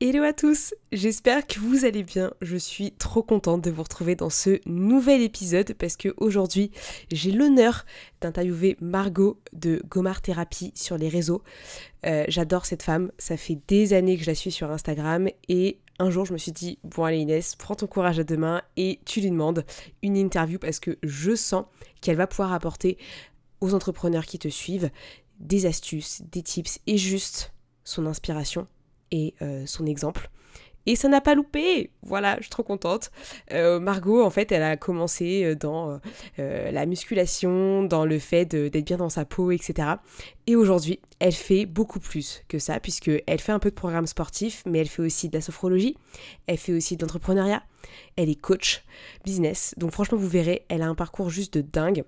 Hello à tous, j'espère que vous allez bien. Je suis trop contente de vous retrouver dans ce nouvel épisode parce que aujourd'hui j'ai l'honneur d'interviewer Margot de Gomar Thérapie sur les réseaux. Euh, j'adore cette femme, ça fait des années que je la suis sur Instagram et un jour je me suis dit bon allez Inès, prends ton courage à deux mains et tu lui demandes une interview parce que je sens qu'elle va pouvoir apporter aux entrepreneurs qui te suivent des astuces, des tips et juste son inspiration euh, son exemple. Et ça n'a pas loupé Voilà, je suis trop contente. Euh, Margot, en fait, elle a commencé euh, dans la musculation, dans le fait d'être bien dans sa peau, etc. Et aujourd'hui, elle fait beaucoup plus que ça, puisqu'elle fait un peu de programme sportif, mais elle fait aussi de la sophrologie, elle fait aussi de elle est coach business. Donc franchement, vous verrez, elle a un parcours juste de dingue.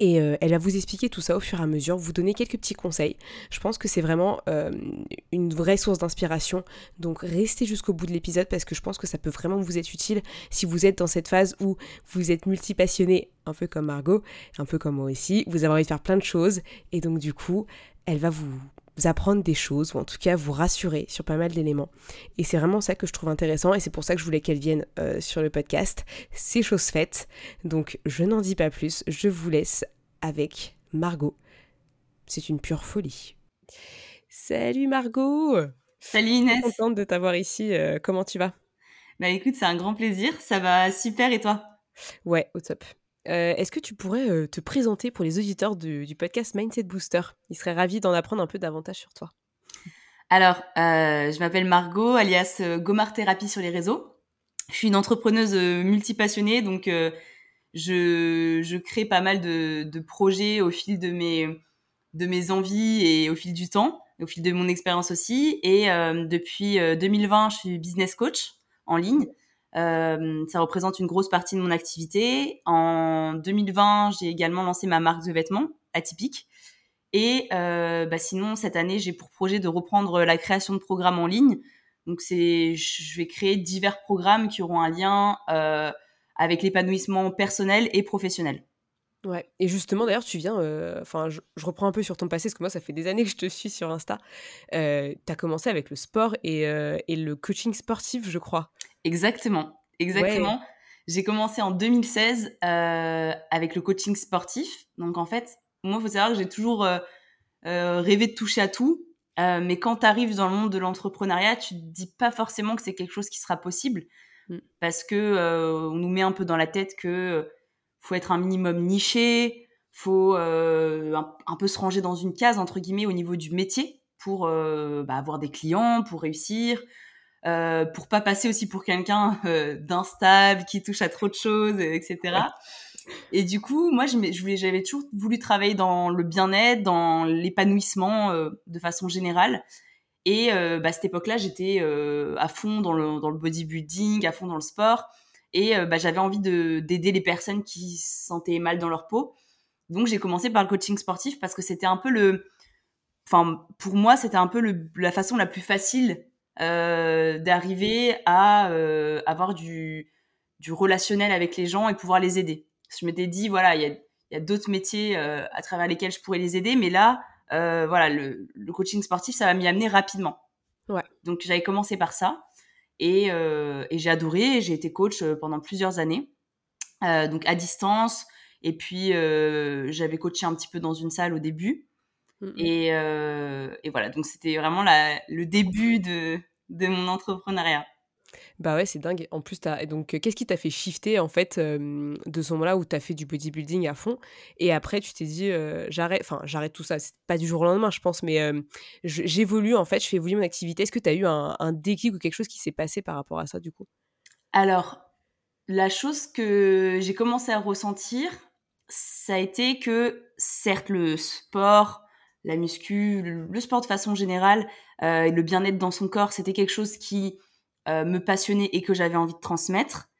Et euh, elle va vous expliquer tout ça au fur et à mesure, vous donner quelques petits conseils. Je pense que c'est vraiment euh, une vraie source d'inspiration. Donc restez jusqu'au bout de l'épisode parce que je pense que ça peut vraiment vous être utile si vous êtes dans cette phase où vous êtes multipassionné, un peu comme Margot, un peu comme moi aussi. Vous avez envie de faire plein de choses et donc du coup, elle va vous vous apprendre des choses, ou en tout cas vous rassurer sur pas mal d'éléments. Et c'est vraiment ça que je trouve intéressant, et c'est pour ça que je voulais qu'elle vienne euh, sur le podcast. C'est chose faite, donc je n'en dis pas plus, je vous laisse avec Margot. C'est une pure folie. Salut Margot Salut Inès Je suis contente de t'avoir ici, euh, comment tu vas? Bah écoute, c'est un grand plaisir, ça va super, et toi? Ouais, au top. Euh, est-ce que tu pourrais euh, te présenter pour les auditeurs du, podcast Mindset Booster? Ils seraient ravis d'en apprendre un peu davantage sur toi. Alors, euh, je m'appelle Margot, alias Gomar Thérapie sur les réseaux. Je suis une entrepreneuse multipassionnée, donc je, crée pas mal de, projets au fil de mes, de mes envies et au fil du temps, au fil de mon expérience aussi. Et depuis 2020, je suis business coach en ligne. Euh, ça représente une grosse partie de mon activité. En 2020, j'ai également lancé ma marque de vêtements atypique. Et euh, bah sinon, cette année, j'ai pour projet de reprendre la création de programmes en ligne. Donc, c'est, je vais créer divers programmes qui auront un lien euh, avec l'épanouissement personnel et professionnel. Ouais, et justement, d'ailleurs, tu viens, enfin, je, reprends un peu sur ton passé, parce que moi, ça fait des années que je te suis sur Insta. Euh, tu as commencé avec le sport et, le coaching sportif, je crois. Exactement, exactement. J'ai commencé en 2016 avec le coaching sportif. Donc, en fait, moi, il faut savoir que j'ai toujours rêvé de toucher à tout. mais quand tu arrives dans le monde de l'entrepreneuriat, tu te dis pas forcément que c'est quelque chose qui sera possible. Mm. Parce que on nous met un peu dans la tête que faut être un minimum niché, faut euh, un, peu se ranger dans une case entre guillemets au niveau du métier pour euh, bah, avoir des clients, pour réussir, euh, pour pas passer aussi pour quelqu'un euh, d'instable qui touche à trop de choses, etc. Et du coup, moi, j'avais toujours voulu travailler dans le bien-être, dans l'épanouissement de façon générale. Et bah, à cette époque-là, j'étais à fond dans le, dans le bodybuilding, à fond dans le sport. Et euh, bah, j'avais envie d'aider les personnes qui se sentaient mal dans leur peau. Donc j'ai commencé par le coaching sportif parce que c'était un peu le, enfin pour moi c'était un peu le, la façon la plus facile euh, d'arriver à euh, avoir du, du relationnel avec les gens et pouvoir les aider. Je m'étais dit voilà il y a, y a d'autres métiers euh, à travers lesquels je pourrais les aider, mais là euh, voilà le, le, coaching sportif ça va m'y amener rapidement. Ouais. Donc j'avais commencé par ça. Et, euh, et j'ai adoré. J'ai été coach euh, pendant plusieurs années, euh, donc à distance. Et puis j'avais coaché un petit peu dans une salle au début. Mmh et, et, voilà, donc c'était vraiment la, le début de, de mon entrepreneuriat. Bah ouais, c'est dingue. En plus, as... donc, qu'est-ce qui t'a fait shifter, en fait, de ce moment-là où t'as fait du bodybuilding à fond Et après, tu t'es dit, j'arrête, enfin, j'arrête tout ça. C'est pas du jour au lendemain, je pense, mais j'évolue, en fait, je fais évoluer mon activité. Est-ce que t'as eu un, un, déclic ou quelque chose qui s'est passé par rapport à ça, du coup? Alors, la chose que j'ai commencé à ressentir, ça a été que, certes, le sport, la muscu, le, sport de façon générale, euh, le bien-être dans son corps, c'était quelque chose qui euh, me passionnait et que j'avais envie de transmettre,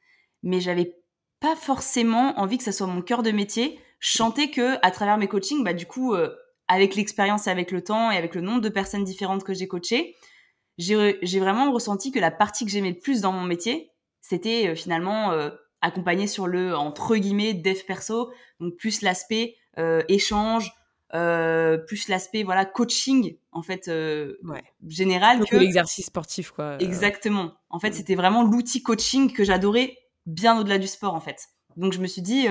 mais j'avais pas forcément envie que ça soit mon cœur de métier. Je sentais que à travers mes coachings, bah du coup, euh, avec l'expérience et avec le temps et avec le nombre de personnes différentes que j'ai coachées, j'ai vraiment ressenti que la partie que j'aimais le plus dans mon métier, c'était euh, finalement accompagner sur le entre guillemets dev perso, donc plus l'aspect échange, euh, plus l'aspect voilà coaching en fait euh, ouais. général que l'exercice sportif quoi. Exactement. En fait, mm. c'était vraiment l'outil coaching que j'adorais bien au-delà du sport en fait. Donc je me suis dit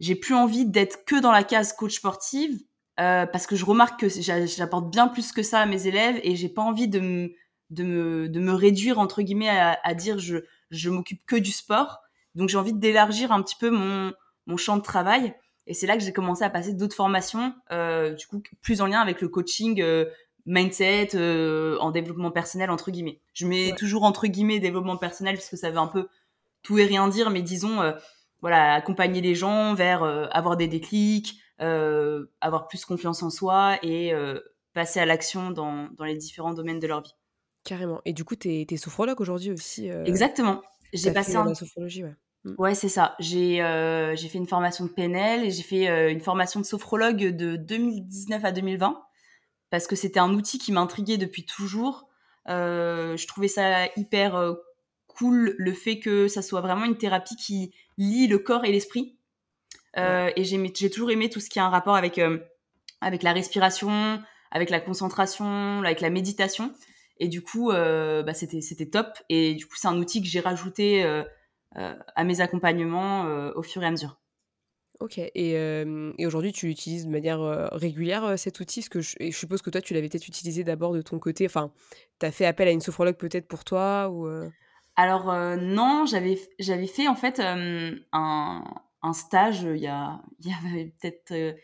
j'ai plus envie d'être que dans la case coach sportive euh, parce que je remarque que j'apporte bien plus que ça à mes élèves et j'ai pas envie de me, de me, de me réduire entre guillemets à, à dire je, je m'occupe que du sport. Donc j'ai envie d'élargir un petit peu mon, mon champ de travail et c'est là que j'ai commencé à passer d'autres formations, euh, du coup plus en lien avec le coaching euh, mindset euh, en développement personnel entre guillemets. Je mets toujours entre guillemets développement personnel parce que ça veut un peu tout et rien dire, mais disons euh, voilà accompagner les gens vers avoir des déclics, avoir plus confiance en soi et passer à l'action dans, dans, les différents domaines de leur vie. Carrément. Et du coup, tu es, sophrologue aujourd'hui aussi Exactement. J'ai passé la sophrologie, ouais. Mm. Ouais, c'est ça. J'ai euh, fait une formation de PNL et j'ai fait une formation de sophrologue de 2019 à 2020 parce que c'était un outil qui m'intriguait depuis toujours. je trouvais ça hyper cool le fait que ça soit vraiment une thérapie qui lie le corps et l'esprit. Euh, et j'ai toujours aimé tout ce qui a un rapport avec, euh, avec la respiration, avec la concentration, avec la méditation. Et du coup, euh, bah, c'était top. Et du coup, c'est un outil que j'ai rajouté à mes accompagnements au fur et à mesure. Ok, et, et aujourd'hui tu l'utilises de manière régulière cet outil? Que je, je, suppose que toi tu l'avais peut-être utilisé d'abord de ton côté, enfin tu as fait appel à une sophrologue peut-être pour toi ou Alors non, j'avais fait en fait un, un stage euh, il y a, il y avait peut-être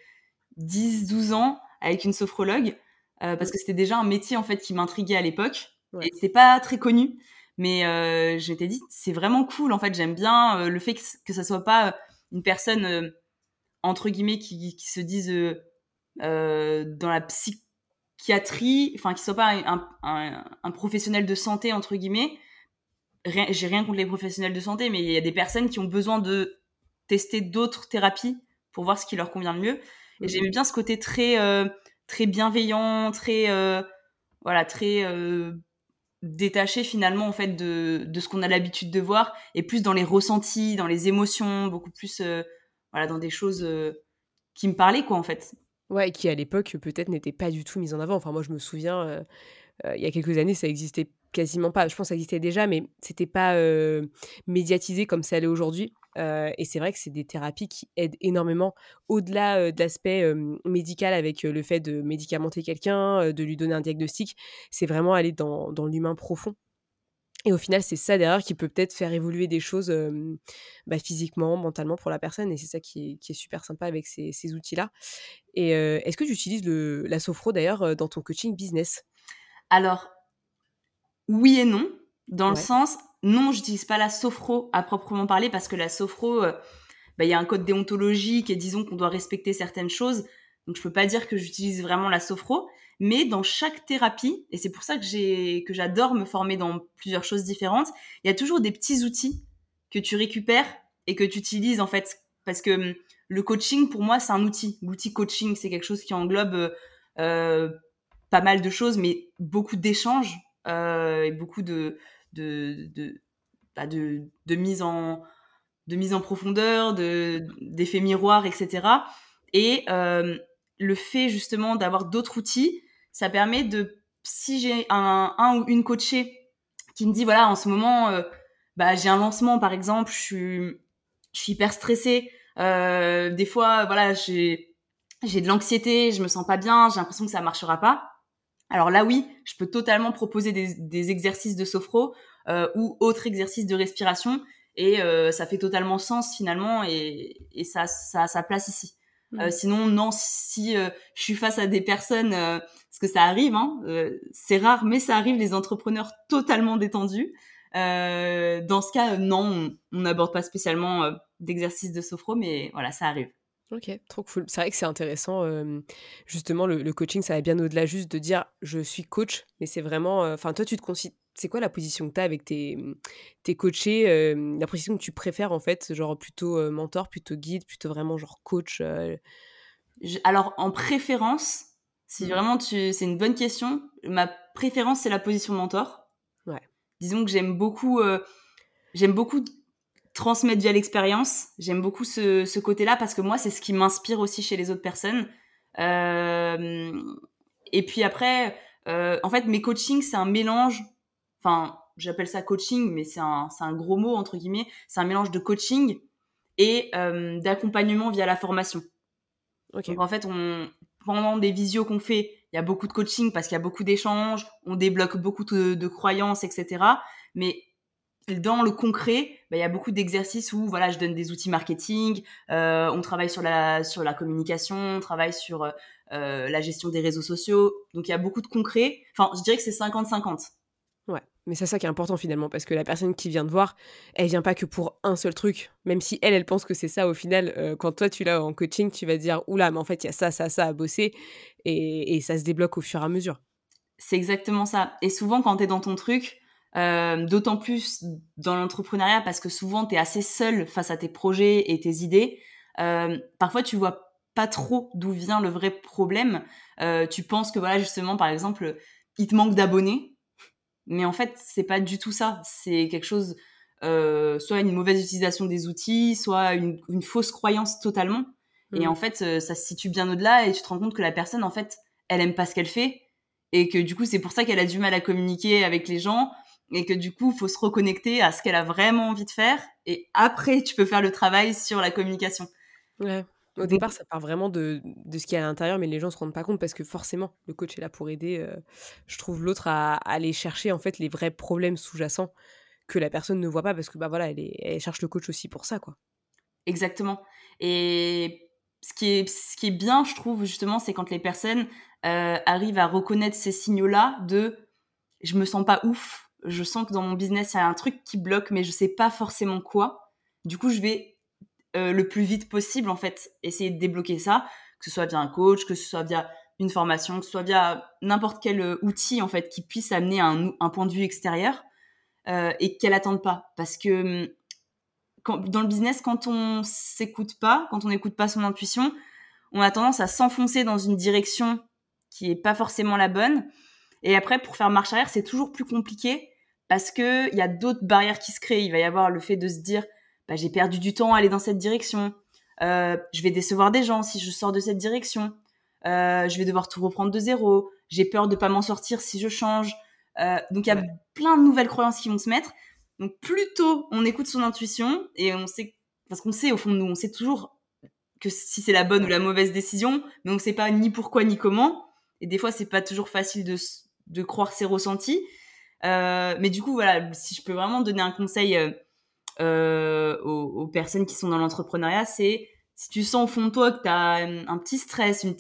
10-12 euh, ans avec une sophrologue euh, parce que c'était déjà un métier en fait qui m'intriguait à l'époque et c'était pas très connu mais euh, je dit c'est vraiment cool en fait j'aime bien le fait que, que ça soit pas une personne entre guillemets qui, qui se dise dans la psychiatrie enfin qui soit pas un, un, un, professionnel de santé entre guillemets j'ai rien contre les professionnels de santé mais il y a des personnes qui ont besoin de tester d'autres thérapies pour voir ce qui leur convient le mieux. Et mhm. j'aimais bien ce côté très euh, très bienveillant, très euh, voilà, très euh, détaché finalement en fait de, de ce qu'on a l'habitude de voir et plus dans les ressentis, dans les émotions, beaucoup plus voilà, dans des choses qui me parlaient quoi en fait. Ouais, qui à l'époque peut-être n'étaient pas du tout mises en avant. Enfin moi je me souviens il y a quelques années ça existait quasiment pas. Je pense que ça existait déjà, mais c'était pas médiatisé comme ça l'est aujourd'hui. Et c'est vrai que c'est des thérapies qui aident énormément au-delà de l'aspect médical avec le fait de médicamenter quelqu'un, de lui donner un diagnostic. C'est vraiment aller dans, dans l'humain profond. Et au final, c'est ça derrière qui peut peut-être faire évoluer des choses bah, physiquement, mentalement pour la personne. Et c'est ça qui est, qui est, super sympa avec ces, ces outils-là. Et est-ce que tu utilises le, la sophro d'ailleurs dans ton coaching business? Alors, oui et non. Dans le sens, non, j'utilise pas la sophro à proprement parler parce que la sophro, euh, bah, il y a un code déontologique et disons qu'on doit respecter certaines choses. Donc je peux pas dire que j'utilise vraiment la sophro, mais dans chaque thérapie, et c'est pour ça que j'ai que j'adore me former dans plusieurs choses différentes, il y a toujours des petits outils que tu récupères et que tu utilises en fait parce que hum, le coaching pour moi c'est un outil. L'outil coaching c'est quelque chose qui englobe euh, pas mal de choses, mais beaucoup d'échanges euh, et beaucoup de de, de, bah de, de, mise en de mise en profondeur, de d'effets miroirs, etc. Et euh, le fait justement d'avoir d'autres outils, ça permet de si j'ai un, un ou une coachée qui me dit voilà en ce moment euh, bah j'ai un lancement par exemple, je suis je suis hyper stressée, euh, des fois voilà j'ai j'ai de l'anxiété, je me sens pas bien, j'ai l'impression que ça marchera pas. Alors là, oui, je peux totalement proposer des, exercices de sophro euh, ou autres exercices de respiration et euh, ça fait totalement sens finalement et, ça, ça a sa place ici. Mmh. Euh, sinon, non, si je suis face à des personnes, parce que ça arrive, hein, c'est rare, mais ça arrive, les entrepreneurs totalement détendus. dans ce cas, non, on n'aborde pas spécialement d'exercices de sophro, mais voilà, ça arrive. Ok, trop cool. C'est vrai que c'est intéressant. justement, le, coaching, ça va bien au-delà juste de dire je suis coach, mais c'est vraiment. Enfin, toi, tu te, c'est quoi la position que tu as avec tes, tes coachés La position que tu préfères en fait, genre plutôt mentor, plutôt guide, plutôt vraiment genre coach Alors en préférence, si mmh. vraiment tu, c'est une bonne question. Ma préférence c'est la position mentor. Ouais. Disons que j'aime beaucoup, j'aime beaucoup transmettre via l'expérience. J'aime beaucoup ce, ce côté-là parce que moi c'est ce qui m'inspire aussi chez les autres personnes. et puis après, en fait mes coachings c'est un mélange enfin, j'appelle ça coaching, mais c'est un, un, gros mot, entre guillemets. C'est un mélange de coaching et euh, d'accompagnement via la formation. Donc, en fait, on, pendant des visios qu'on fait, il y a beaucoup de coaching parce qu'il y a beaucoup d'échanges, on débloque beaucoup de, croyances, etc. Mais dans le concret, bah, il y a beaucoup d'exercices où voilà, je donne des outils marketing, euh, on travaille sur la sur la communication, on travaille sur euh, la gestion des réseaux sociaux. Donc il y a beaucoup de concret. Enfin, je dirais que c'est 50-50. Ouais, mais c'est ça qui est important finalement, parce que la personne qui vient te voir, elle vient pas que pour un seul truc. Même si elle, elle pense que c'est ça au final, euh, quand toi tu l'as en coaching, tu vas dire, oula, mais en fait, il y a ça, ça, ça à bosser, et, ça se débloque au fur et à mesure. C'est exactement ça. Et souvent, quand tu es dans ton truc, euh, d'autant plus dans l'entrepreneuriat, parce que souvent, tu es assez seul face à tes projets et tes idées, euh, parfois tu vois pas trop d'où vient le vrai problème. tu penses que, voilà, justement, par exemple, il te manque d'abonnés mais en fait, c'est pas du tout ça. C'est quelque chose, euh, soit une mauvaise utilisation des outils, soit une, une fausse croyance totalement. Et mm. en fait, euh, ça se situe bien au-delà et tu te rends compte que la personne, en fait, elle aime pas ce qu'elle fait et que du coup, c'est pour ça qu'elle a du mal à communiquer avec les gens et que du coup, il faut se reconnecter à ce qu'elle a vraiment envie de faire et après, tu peux faire le travail sur la communication. Ouais. Au départ, ça part vraiment de, de ce qu'il y a à l'intérieur, mais les gens se rendent pas compte parce que forcément, le coach est là pour aider. Euh, je trouve l'autre à, aller chercher en fait les vrais problèmes sous-jacents que la personne ne voit pas parce que bah voilà, elle, elle cherche le coach aussi pour ça quoi. Exactement. Et ce qui est ce qui est bien, je trouve justement, c'est quand les personnes euh, arrivent à reconnaître ces signaux-là de je me sens pas ouf, je sens que dans mon business il y a un truc qui bloque, mais je sais pas forcément quoi. Du coup, je vais euh, le plus vite possible, en fait, essayer de débloquer ça, que ce soit via un coach, que ce soit via une formation, que ce soit via n'importe quel euh, outil, en fait, qui puisse amener un, un point de vue extérieur euh, et qu'elle attende pas. Parce que hum, dans le business, quand on s'écoute pas, quand on n'écoute pas son intuition, on a tendance à s'enfoncer dans une direction qui est pas forcément la bonne. Et après, pour faire marche arrière, c'est toujours plus compliqué parce que il y a d'autres barrières qui se créent. Il va y avoir le fait de se dire, bah, j'ai perdu du temps à aller dans cette direction. Euh, je vais décevoir des gens si je sors de cette direction. Euh, je vais devoir tout reprendre de zéro. J'ai peur de pas m'en sortir si je change. Euh, donc il y a plein de nouvelles croyances qui vont se mettre. Donc plutôt on écoute son intuition et on sait parce qu'on sait au fond de nous, on sait toujours que si c'est la bonne ou la mauvaise décision, mais on ne sait pas ni pourquoi ni comment. Et des fois c'est pas toujours facile de de croire ses ressentis. Mais du coup voilà, si je peux vraiment donner un conseil euh, aux, personnes qui sont dans l'entrepreneuriat, c'est si tu sens au fond de toi que tu as un, petit stress, une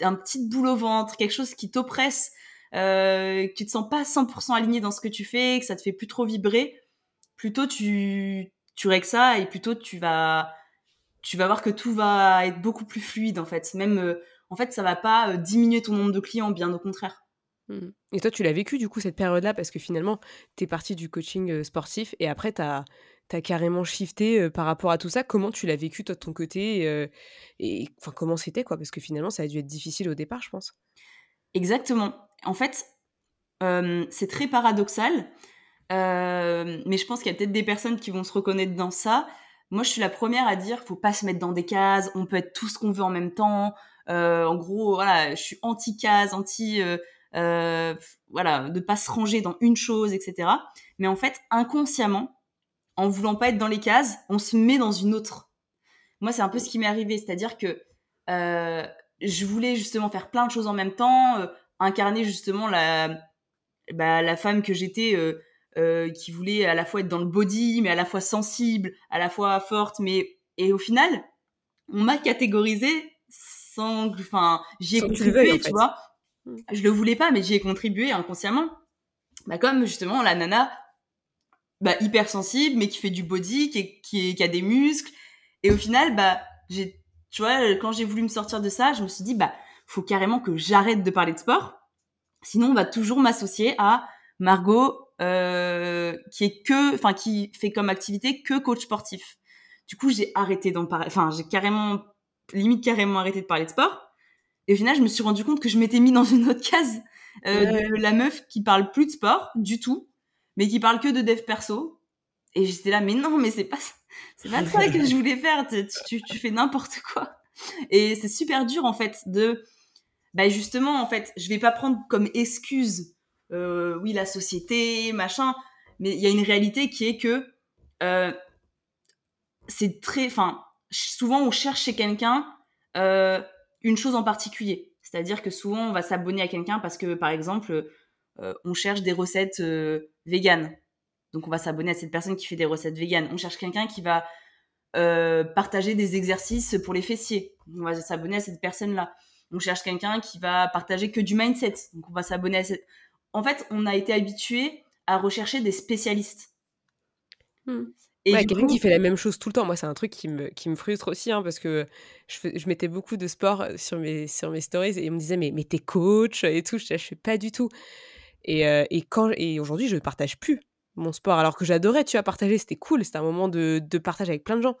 un petit boule au ventre, quelque chose qui t'oppresse, euh, que tu te sens pas 100% aligné dans ce que tu fais, que ça te fait plus trop vibrer, plutôt tu tu règles ça et plutôt tu vas tu vas voir que tout va être beaucoup plus fluide en fait. Même euh, en fait, ça va pas euh, diminuer ton nombre de clients, bien au contraire. Mmh. Et toi, tu l'as vécu du coup cette période-là? Parce que finalement, tu es parti du coaching sportif et après, tu as, t'as carrément shifté par rapport à tout ça. Comment tu l'as vécu toi de ton côté et enfin comment c'était quoi? Parce que finalement ça a dû être difficile au départ, je pense. Exactement. En fait, c'est très paradoxal, mais je pense qu'il y a peut-être des personnes qui vont se reconnaître dans ça. Moi, je suis la première à dire, faut pas se mettre dans des cases. On peut être tout ce qu'on veut en même temps. en gros, voilà, je suis anti-case, anti, euh, voilà, de pas se ranger dans une chose, etc. Mais en fait, inconsciemment, en voulant pas être dans les cases, on se met dans une autre. Moi, c'est un peu ce qui m'est arrivé, c'est-à-dire que euh, je voulais justement faire plein de choses en même temps, euh, incarner justement la, bah, la femme que j'étais, euh, qui voulait à la fois être dans le body, mais à la fois sensible, à la fois forte, mais et au final, on m'a catégorisé sans, enfin, j'y ai contribué, tu, vois. Mm. Je le voulais pas, mais j'y ai contribué inconsciemment. Bah comme justement la nana bah, hypersensible, mais qui fait du body, qui, qui, qui, a des muscles. Et au final, bah, j'ai, tu vois, quand j'ai voulu me sortir de ça, je me suis dit, bah, faut carrément que j'arrête de parler de sport. Sinon, on va toujours m'associer à Margot, euh, qui est que, enfin, qui fait comme activité que coach sportif. Du coup, j'ai arrêté d'en parler. Enfin, j'ai carrément, limite carrément arrêté de parler de sport. Et au final, je me suis rendu compte que je m'étais mis dans une autre case euh, de la meuf qui parle plus de sport du tout, mais qui parle que de dev perso. Et j'étais là, mais non, mais c'est pas, c'est pas ça que je voulais faire. Tu, tu, fais n'importe quoi. Et c'est super dur en fait de, bah justement en fait, je vais pas prendre comme excuse, euh, oui la société, machin, mais il y a une réalité qui est que euh, c'est très, enfin, souvent on cherche chez quelqu'un euh, une chose en particulier. C'est-à-dire que souvent on va s'abonner à quelqu'un parce que par exemple euh, on cherche des recettes euh, véganes. Donc on va s'abonner à cette personne qui fait des recettes véganes. On cherche quelqu'un qui va euh, partager des exercices pour les fessiers. On va s'abonner à cette personne-là. On cherche quelqu'un qui va partager que du mindset. Donc on va s'abonner à cette. En fait, on a été habitué à rechercher des spécialistes. Hmm. Et ouais, quelqu'un qui fait la même chose tout le temps. Moi, c'est un truc qui me, qui me frustre aussi, hein, parce que je, je, mettais beaucoup de sport sur mes, sur mes stories et on me disait, mais, mais t'es coach et tout. Je, je fais pas du tout. Et, euh, et, quand, et aujourd'hui, je ne partage plus mon sport, alors que j'adorais, tu vois, partager, c'était cool, c'était un moment de, de, partage avec plein de gens.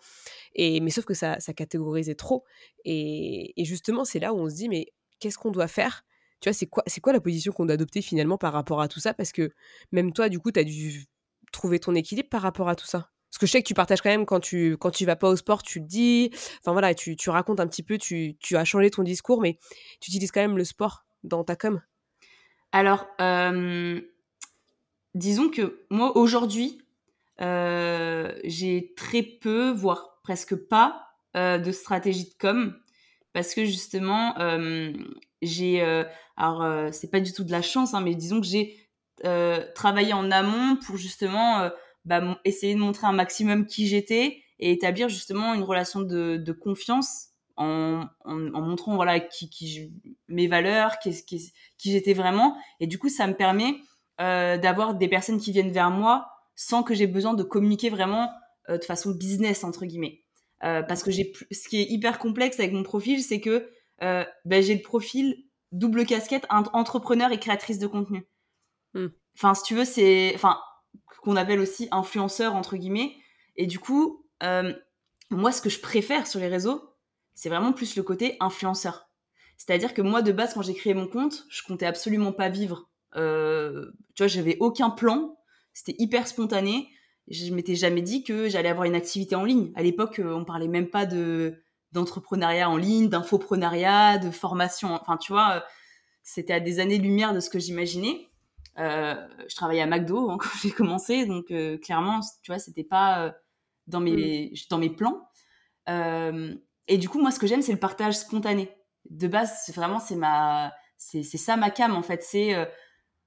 Et, mais sauf que ça, ça catégorisait trop. Et, et justement, c'est là où on se dit, mais qu'est-ce qu'on doit faire? Tu vois, c'est quoi, c'est quoi la position qu'on doit adopter finalement par rapport à tout ça? Parce que même toi, du coup, tu as dû trouver ton équilibre par rapport à tout ça. Parce que je sais que tu partages quand même quand tu quand tu vas pas au sport, tu le dis. Enfin voilà, tu, tu racontes un petit peu, tu, tu as changé ton discours, mais tu utilises quand même le sport dans ta com. Alors, euh, disons que moi, aujourd'hui, euh, j'ai très peu, voire presque pas, euh, de stratégie de com. Parce que justement, j'ai. alors, c'est pas du tout de la chance, hein, mais disons que j'ai travaillé en amont pour justement bah, essayer de montrer un maximum qui j'étais et établir justement une relation de, de confiance en, en, en, montrant voilà qui, qui mes valeurs, qui, qui, qui j'étais vraiment. Et du coup, ça me permet euh, d'avoir des personnes qui viennent vers moi sans que j'ai besoin de communiquer vraiment euh, de façon business entre guillemets. Euh, parce que j'ai ce qui est hyper complexe avec mon profil, c'est que euh, ben, j'ai le profil double casquette entrepreneur et créatrice de contenu. Hmm. Enfin, si tu veux, c'est enfin qu'on appelle aussi influenceur entre guillemets. Et du coup, euh, moi, ce que je préfère sur les réseaux, c'est vraiment plus le côté influenceur. C'est-à-dire que moi, de base, quand j'ai créé mon compte, je comptais absolument pas vivre. Euh, tu vois, j'avais aucun plan. C'était hyper spontané. Je m'étais jamais dit que j'allais avoir une activité en ligne. À l'époque, euh, on parlait même pas de d'entrepreneuriat en ligne, d'infoprenariat, de formation. Enfin, tu vois, euh, c'était à des années-lumière de ce que j'imaginais. Euh, je travaillais à McDo hein, quand j'ai commencé, donc euh, clairement, tu vois, c'était pas euh, dans mes mm. dans mes plans. et du coup, moi, ce que j'aime, c'est le partage spontané. De base, c'est vraiment c'est ma c'est ça ma cam en fait, c'est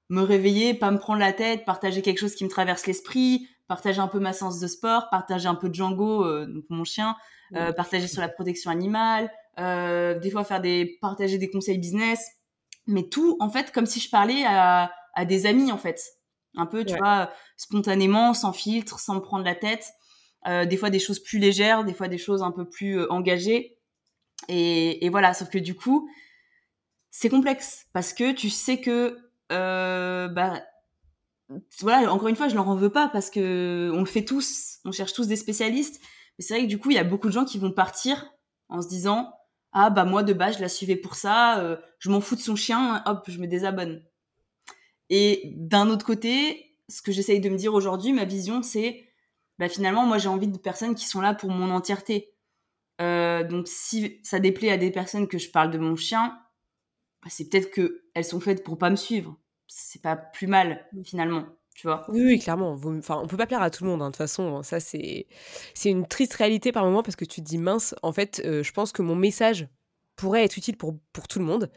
me réveiller, pas me prendre la tête, partager quelque chose qui me traverse l'esprit, partager un peu ma séance de sport, partager un peu de Django, donc mon chien, partager sur la protection animale, des fois faire des partager des conseils business, mais tout en fait comme si je parlais à à des amis en fait. Un peu, tu vois, spontanément, sans filtre, sans me prendre la tête. Euh, des fois des choses plus légères, des fois des choses un peu plus euh, engagées. Et, et, voilà, sauf que du coup, c'est complexe parce que tu sais que, euh, bah, voilà, encore une fois, je leur en veux pas parce que on le fait tous, on cherche tous des spécialistes. Mais c'est vrai que du coup, il y a beaucoup de gens qui vont partir en se disant, ah bah moi de base je la suivais pour ça, je m'en fous de son chien, hop, je me désabonne. Et d'un autre côté, ce que j'essaye de me dire aujourd'hui, ma vision, c'est bah, finalement, moi, j'ai envie de personnes qui sont là pour mon entièreté. Euh, donc, si ça déplaît à des personnes que je parle de mon chien, bah, c'est peut-être qu'elles sont faites pour pas me suivre. C'est pas plus mal, finalement. Tu vois oui, oui, clairement. Enfin, on peut pas plaire à tout le monde, hein, de toute façon. Hein. Ça, c'est c'est une triste réalité par moment parce que tu te dis, mince, en fait, euh, je pense que mon message pourrait être utile pour, pour tout le monde.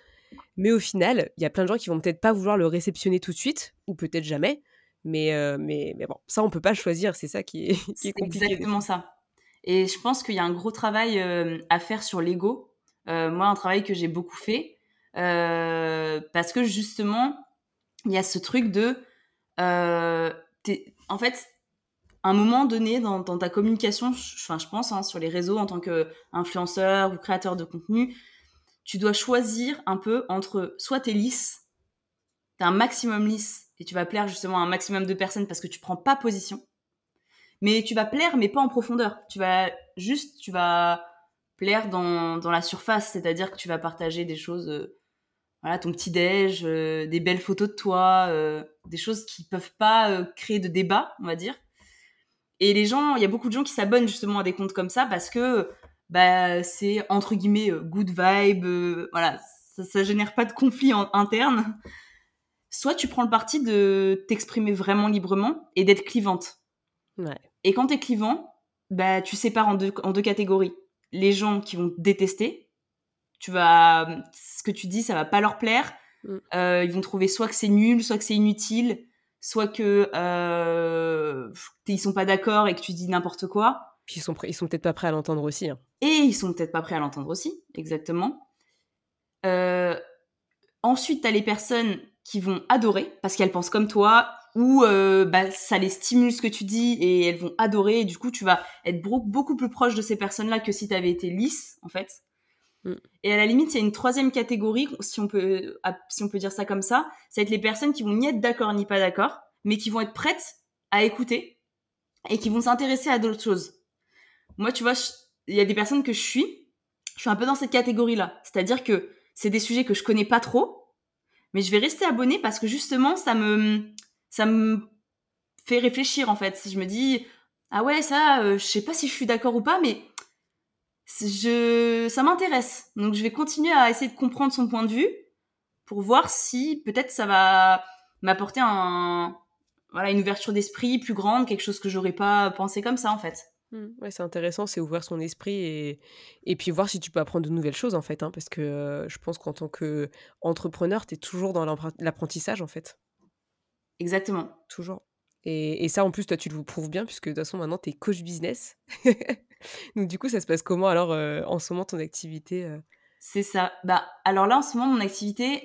Mais au final, il y a plein de gens qui vont peut-être pas vouloir le réceptionner tout de suite, ou peut-être jamais. Mais, euh, mais, mais bon, ça, on peut pas choisir. C'est ça qui est, qui est compliqué. exactement ça. Et je pense qu'il y a un gros travail euh, à faire sur l'ego. Euh, moi, un travail que j'ai beaucoup fait. parce que justement, il y a ce truc de. en fait, un moment donné dans, dans ta communication, enfin, je pense, hein, sur les réseaux en tant qu'influenceur ou créateur de contenu, tu dois choisir un peu entre soit t'es lisse, t'es un maximum lisse et tu vas plaire justement à un maximum de personnes parce que tu prends pas position. Mais tu vas plaire, mais pas en profondeur. Tu vas juste, tu vas plaire dans, dans la surface, c'est-à-dire que tu vas partager des choses, euh, voilà, ton petit déj, euh, des belles photos de toi, euh, des choses qui peuvent pas créer de débat, on va dire. Et les gens, il y a beaucoup de gens qui s'abonnent justement à des comptes comme ça parce que bah c'est entre guillemets good vibe, voilà, ça, ça génère pas de conflit en, interne. Soit tu prends le parti de t'exprimer vraiment librement et d'être clivante. Ouais. Et quand tu es clivant, bah, tu sépares en deux, en deux catégories. Les gens qui vont te détester, tu vas, ce que tu dis, ça va pas leur plaire. Mm. Euh, ils vont trouver soit que c'est nul, soit que c'est inutile, soit que euh, ils sont pas d'accord et que tu dis n'importe quoi. Puis ils sont, ils sont peut-être pas prêts à l'entendre aussi. Hein. Et ils sont peut-être pas prêts à l'entendre aussi, exactement. Euh, ensuite, tu as les personnes qui vont adorer parce qu'elles pensent comme toi, où euh, bah, ça les stimule ce que tu dis et elles vont adorer. Et du coup, tu vas être beaucoup plus proche de ces personnes-là que si tu avais été lisse, en fait. Mm. Et à la limite, il y a une troisième catégorie, si on peut, si on peut dire ça comme ça, ça va être les personnes qui vont ni être d'accord ni pas d'accord, mais qui vont être prêtes à écouter et qui vont s'intéresser à d'autres choses. Moi, tu vois, il y a des personnes que je suis, je suis un peu dans cette catégorie-là. C'est-à-dire que c'est des sujets que je connais pas trop, mais je vais rester abonnée parce que justement, ça me, ça me fait réfléchir en fait. Si je me dis ah ouais ça, euh, je sais pas si je suis d'accord ou pas, mais je ça m'intéresse. Donc je vais continuer à essayer de comprendre son point de vue pour voir si peut-être ça va m'apporter un voilà une ouverture d'esprit plus grande, quelque chose que j'aurais pas pensé comme ça en fait. Mmh, ouais, c'est intéressant, c'est ouvrir son esprit et, et puis voir si tu peux apprendre de nouvelles choses en fait, hein, parce que euh, je pense qu'en tant qu'entrepreneur, tu es toujours dans l'apprentissage en fait. Exactement. Toujours. Et, et, ça, en plus, toi, tu le prouves bien, puisque de toute façon, maintenant, tu es coach business. Donc, du coup, ça se passe comment alors euh, en ce moment, ton activité euh? C'est ça. Bah, alors là, en ce moment, mon activité,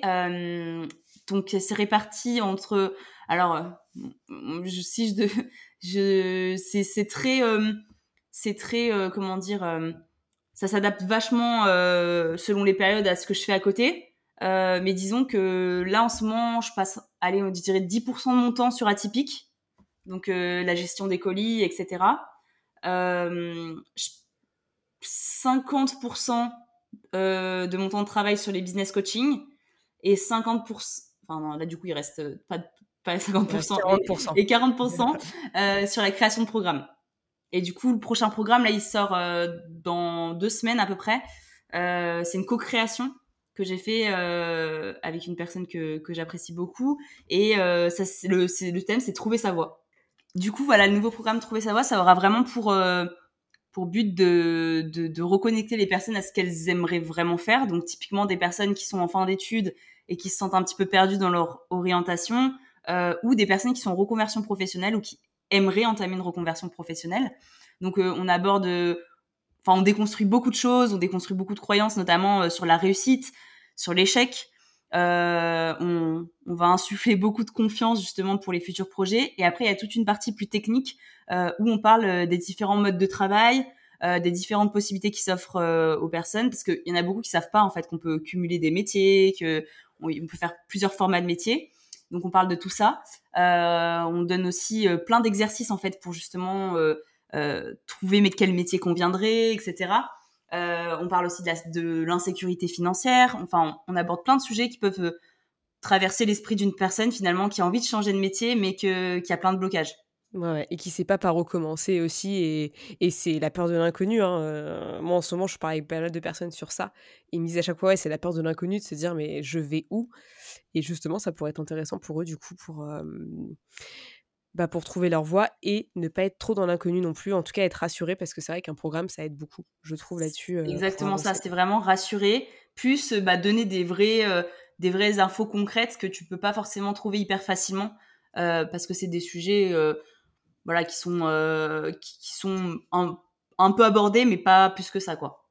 donc, c'est réparti entre. Alors, je, si je. je c'est très. C'est très. comment dire Ça s'adapte vachement selon les périodes à ce que je fais à côté. Euh, mais disons que là, en ce moment, je passe, allez, on dirait 10% de mon temps sur atypique, donc euh, la gestion des colis, etc. Euh, 50% euh, de mon temps de travail sur les business coaching et 50%, enfin non, là du coup il reste pas, pas 50%, 40%. Et, 40% sur la création de programmes. Et du coup, le prochain programme, là, il sort dans deux semaines à peu près. c'est une co-création que j'ai fait euh, avec une personne que, j'apprécie beaucoup. Et euh, le, thème, c'est trouver sa voie. Du coup, voilà, le nouveau programme Trouver sa voie, ça aura vraiment pour, euh, pour but de, de, de, reconnecter les personnes à ce qu'elles aimeraient vraiment faire. Donc, typiquement, des personnes qui sont en fin d'études et qui se sentent un petit peu perdues dans leur orientation, euh, ou des personnes qui sont en reconversion professionnelle ou qui aimeraient entamer une reconversion professionnelle. Donc, euh, on aborde enfin on déconstruit beaucoup de choses, on déconstruit beaucoup de croyances, notamment euh, sur la réussite, sur l'échec. Euh, on, va insuffler beaucoup de confiance justement pour les futurs projets. Et après, il y a toute une partie plus technique euh, où on parle euh, des différents modes de travail, euh, des différentes possibilités qui s'offrent euh, aux personnes, parce qu'il y en a beaucoup qui savent pas en fait qu'on peut cumuler des métiers, que on, peut faire plusieurs formats de métiers. Donc on parle de tout ça. on donne aussi plein d'exercices en fait pour justement euh, trouver quel métier conviendrait, etc. Euh, on parle aussi de l'insécurité financière. Enfin, on, aborde plein de sujets qui peuvent euh, traverser l'esprit d'une personne finalement qui a envie de changer de métier mais qui a plein de blocages. Ouais, et qui sait pas par où commencer aussi, et, et c'est la peur de l'inconnu. Hein. moi, en ce moment, je parle avec pas mal de personnes sur ça. Ils me disent à chaque fois, ouais, c'est la peur de l'inconnu, de se dire, mais je vais où? Et justement, ça pourrait être intéressant pour eux, du coup, pour, bah, pour trouver leur voie et ne pas être trop dans l'inconnu non plus, en tout cas être rassuré parce que c'est vrai qu'un programme ça aide beaucoup, je trouve là-dessus. Euh, Exactement ça, c'est vraiment rassurer, plus bah, donner des vrais, euh, des vraies infos concrètes que tu peux pas forcément trouver hyper facilement euh, parce que c'est des sujets voilà, qui sont, qui, sont un, un, peu abordés mais pas plus que ça quoi.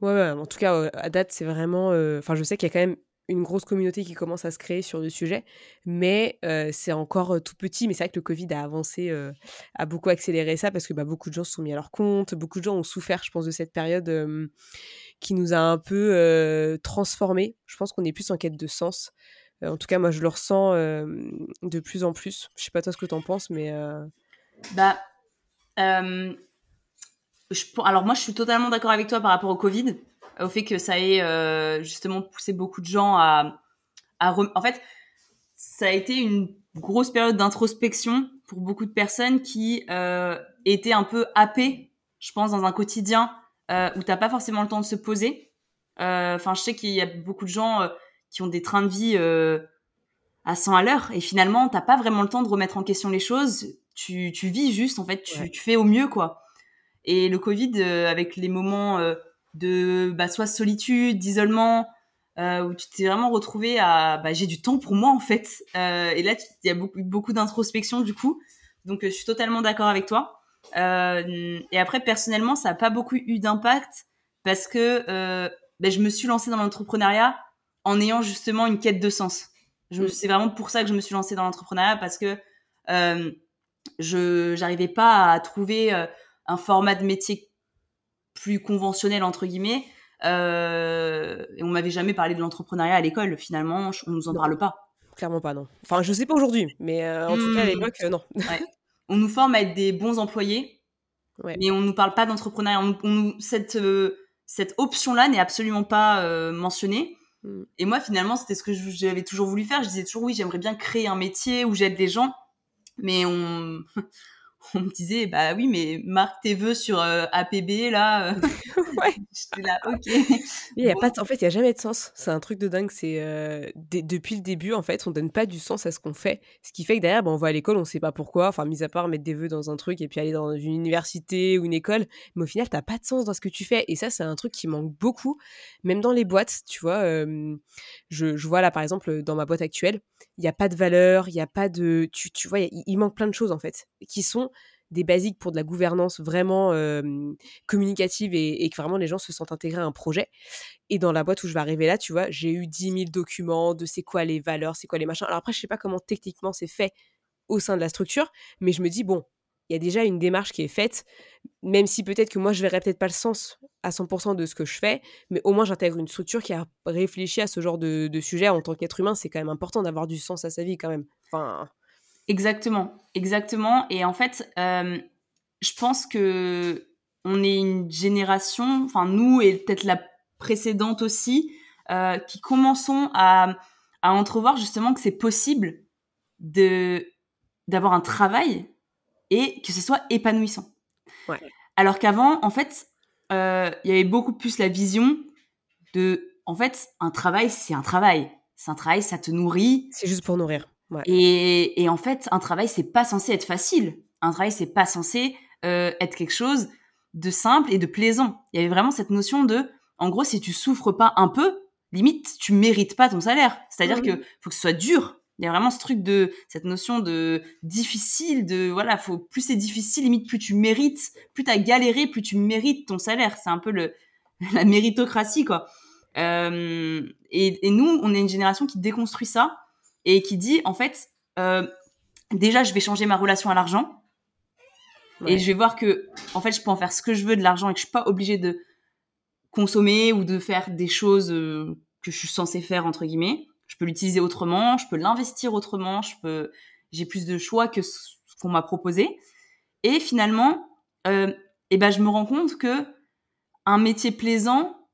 Ouais, en tout cas à date c'est vraiment, enfin je sais qu'il y a quand même une grosse communauté qui commence à se créer sur le sujet, mais c'est encore tout petit. Mais c'est vrai que le Covid a avancé, a beaucoup accéléré ça parce que bah, beaucoup de gens se sont mis à leur compte, beaucoup de gens ont souffert, je pense, de cette période qui nous a un peu transformés. Je pense qu'on est plus en quête de sens. en tout cas, moi, je le ressens de plus en plus. Je sais pas toi ce que tu en penses, mais. Bah. Je, alors, moi, je suis totalement d'accord avec toi par rapport au Covid, au fait que ça ait justement poussé beaucoup de gens à. En fait, ça a été une grosse période d'introspection pour beaucoup de personnes qui étaient un peu happées, je pense, dans un quotidien euh, où t'as pas forcément le temps de se poser. Euh, enfin, je sais qu'il y a beaucoup de gens euh, qui ont des trains de vie euh, à 100 à l'heure et finalement t'as pas vraiment le temps de remettre en question les choses. Tu, tu vis juste en fait, tu, tu fais au mieux quoi. Et le Covid avec les moments de bah, soit solitude, d'isolement, où tu t'es vraiment retrouvé à bah, j'ai du temps pour moi en fait. et là il y a beaucoup beaucoup d'introspection du coup. Donc je suis totalement d'accord avec toi. Euh, et après, personnellement, ça n'a pas beaucoup eu d'impact parce que euh, ben, je me suis lancée dans l'entrepreneuriat en ayant justement une quête de sens. Mm. C'est vraiment pour ça que je me suis lancée dans l'entrepreneuriat parce que euh, je j'arrivais pas à trouver euh, un format de métier plus conventionnel entre guillemets. Euh, et on m'avait jamais parlé de l'entrepreneuriat à l'école. Finalement, on nous en parle pas. Clairement pas, non. Enfin, je sais pas aujourd'hui, mais en tout cas à mm. l'époque, non. Ouais on nous forme à être des bons employés, mais on nous parle pas d'entrepreneuriat. cette, euh, cette option-là n'est absolument pas euh, mentionnée. Mm. Et moi, finalement, c'était ce que j'avais toujours voulu faire. Je disais toujours, oui, j'aimerais bien créer un métier où j'aide les gens, mais on, on me disait bah oui mais marque tes vœux sur euh, APB là euh. ouais. J'étais là ok. Il y a pas en fait il y a jamais de sens. C'est un truc de dingue c'est euh, depuis le début en fait on donne pas du sens à ce qu'on fait. Ce qui fait que derrière ben, on va à l'école on sait pas pourquoi enfin mis à part mettre des vœux dans un truc et puis aller dans une université ou une école mais au final t'as pas de sens dans ce que tu fais. Et ça c'est un truc qui manque beaucoup. Même dans les boîtes tu vois je, je vois là par exemple dans ma boîte actuelle il n'y a pas de valeur, il n'y a pas de... Tu, tu vois, il, manque plein de choses en fait, qui sont des basiques pour de la gouvernance vraiment communicative et, que vraiment les gens se sentent intégrés à un projet. Et dans la boîte où je vais arriver là, tu vois, j'ai eu 10 000 documents de c'est quoi les valeurs, c'est quoi les machins. Alors après, je sais pas comment techniquement c'est fait au sein de la structure, mais je me dis, bon, il y a déjà une démarche qui est faite, même si peut-être que moi je verrai peut-être pas le sens à 100% de ce que je fais, mais au moins j'intègre une structure qui a réfléchi à ce genre de, sujet en tant qu'être humain. C'est quand même important d'avoir du sens à sa vie quand même. Enfin... Exactement, exactement. Et en fait, euh, je pense que on est une génération, enfin nous et peut-être la précédente aussi, euh, qui commençons à, à entrevoir justement que c'est possible de d'avoir un travail et que ce soit épanouissant. Alors qu'avant, en fait, euh, il y avait beaucoup plus la vision de, en fait, un travail, c'est un travail. C'est un travail, ça te nourrit. C'est juste pour nourrir. Et, en fait, un travail, c'est pas censé être facile. Un travail, c'est pas censé euh, être quelque chose de simple et de plaisant. Il y avait vraiment cette notion de, en gros, si tu souffres pas un peu, limite, tu mérites pas ton salaire. C'est-à-dire qu'il que faut que ce soit dur. Il y a vraiment ce truc de cette notion de difficile, de voilà, faut plus c'est difficile, limite plus tu mérites, plus t'as galéré, plus tu mérites ton salaire. C'est un peu le la méritocratie quoi. Euh, et, et, nous, on est une génération qui déconstruit ça et qui dit en fait, euh, déjà je vais changer ma relation à l'argent. Et je vais voir que en fait je peux en faire ce que je veux de l'argent et que je suis pas obligée de consommer ou de faire des choses euh, que je suis censée faire entre guillemets. Je peux l'utiliser autrement, je peux l'investir autrement, je peux, j'ai plus de choix que ce qu'on m'a proposé. Et finalement, euh, eh ben, je me rends compte que un métier plaisant,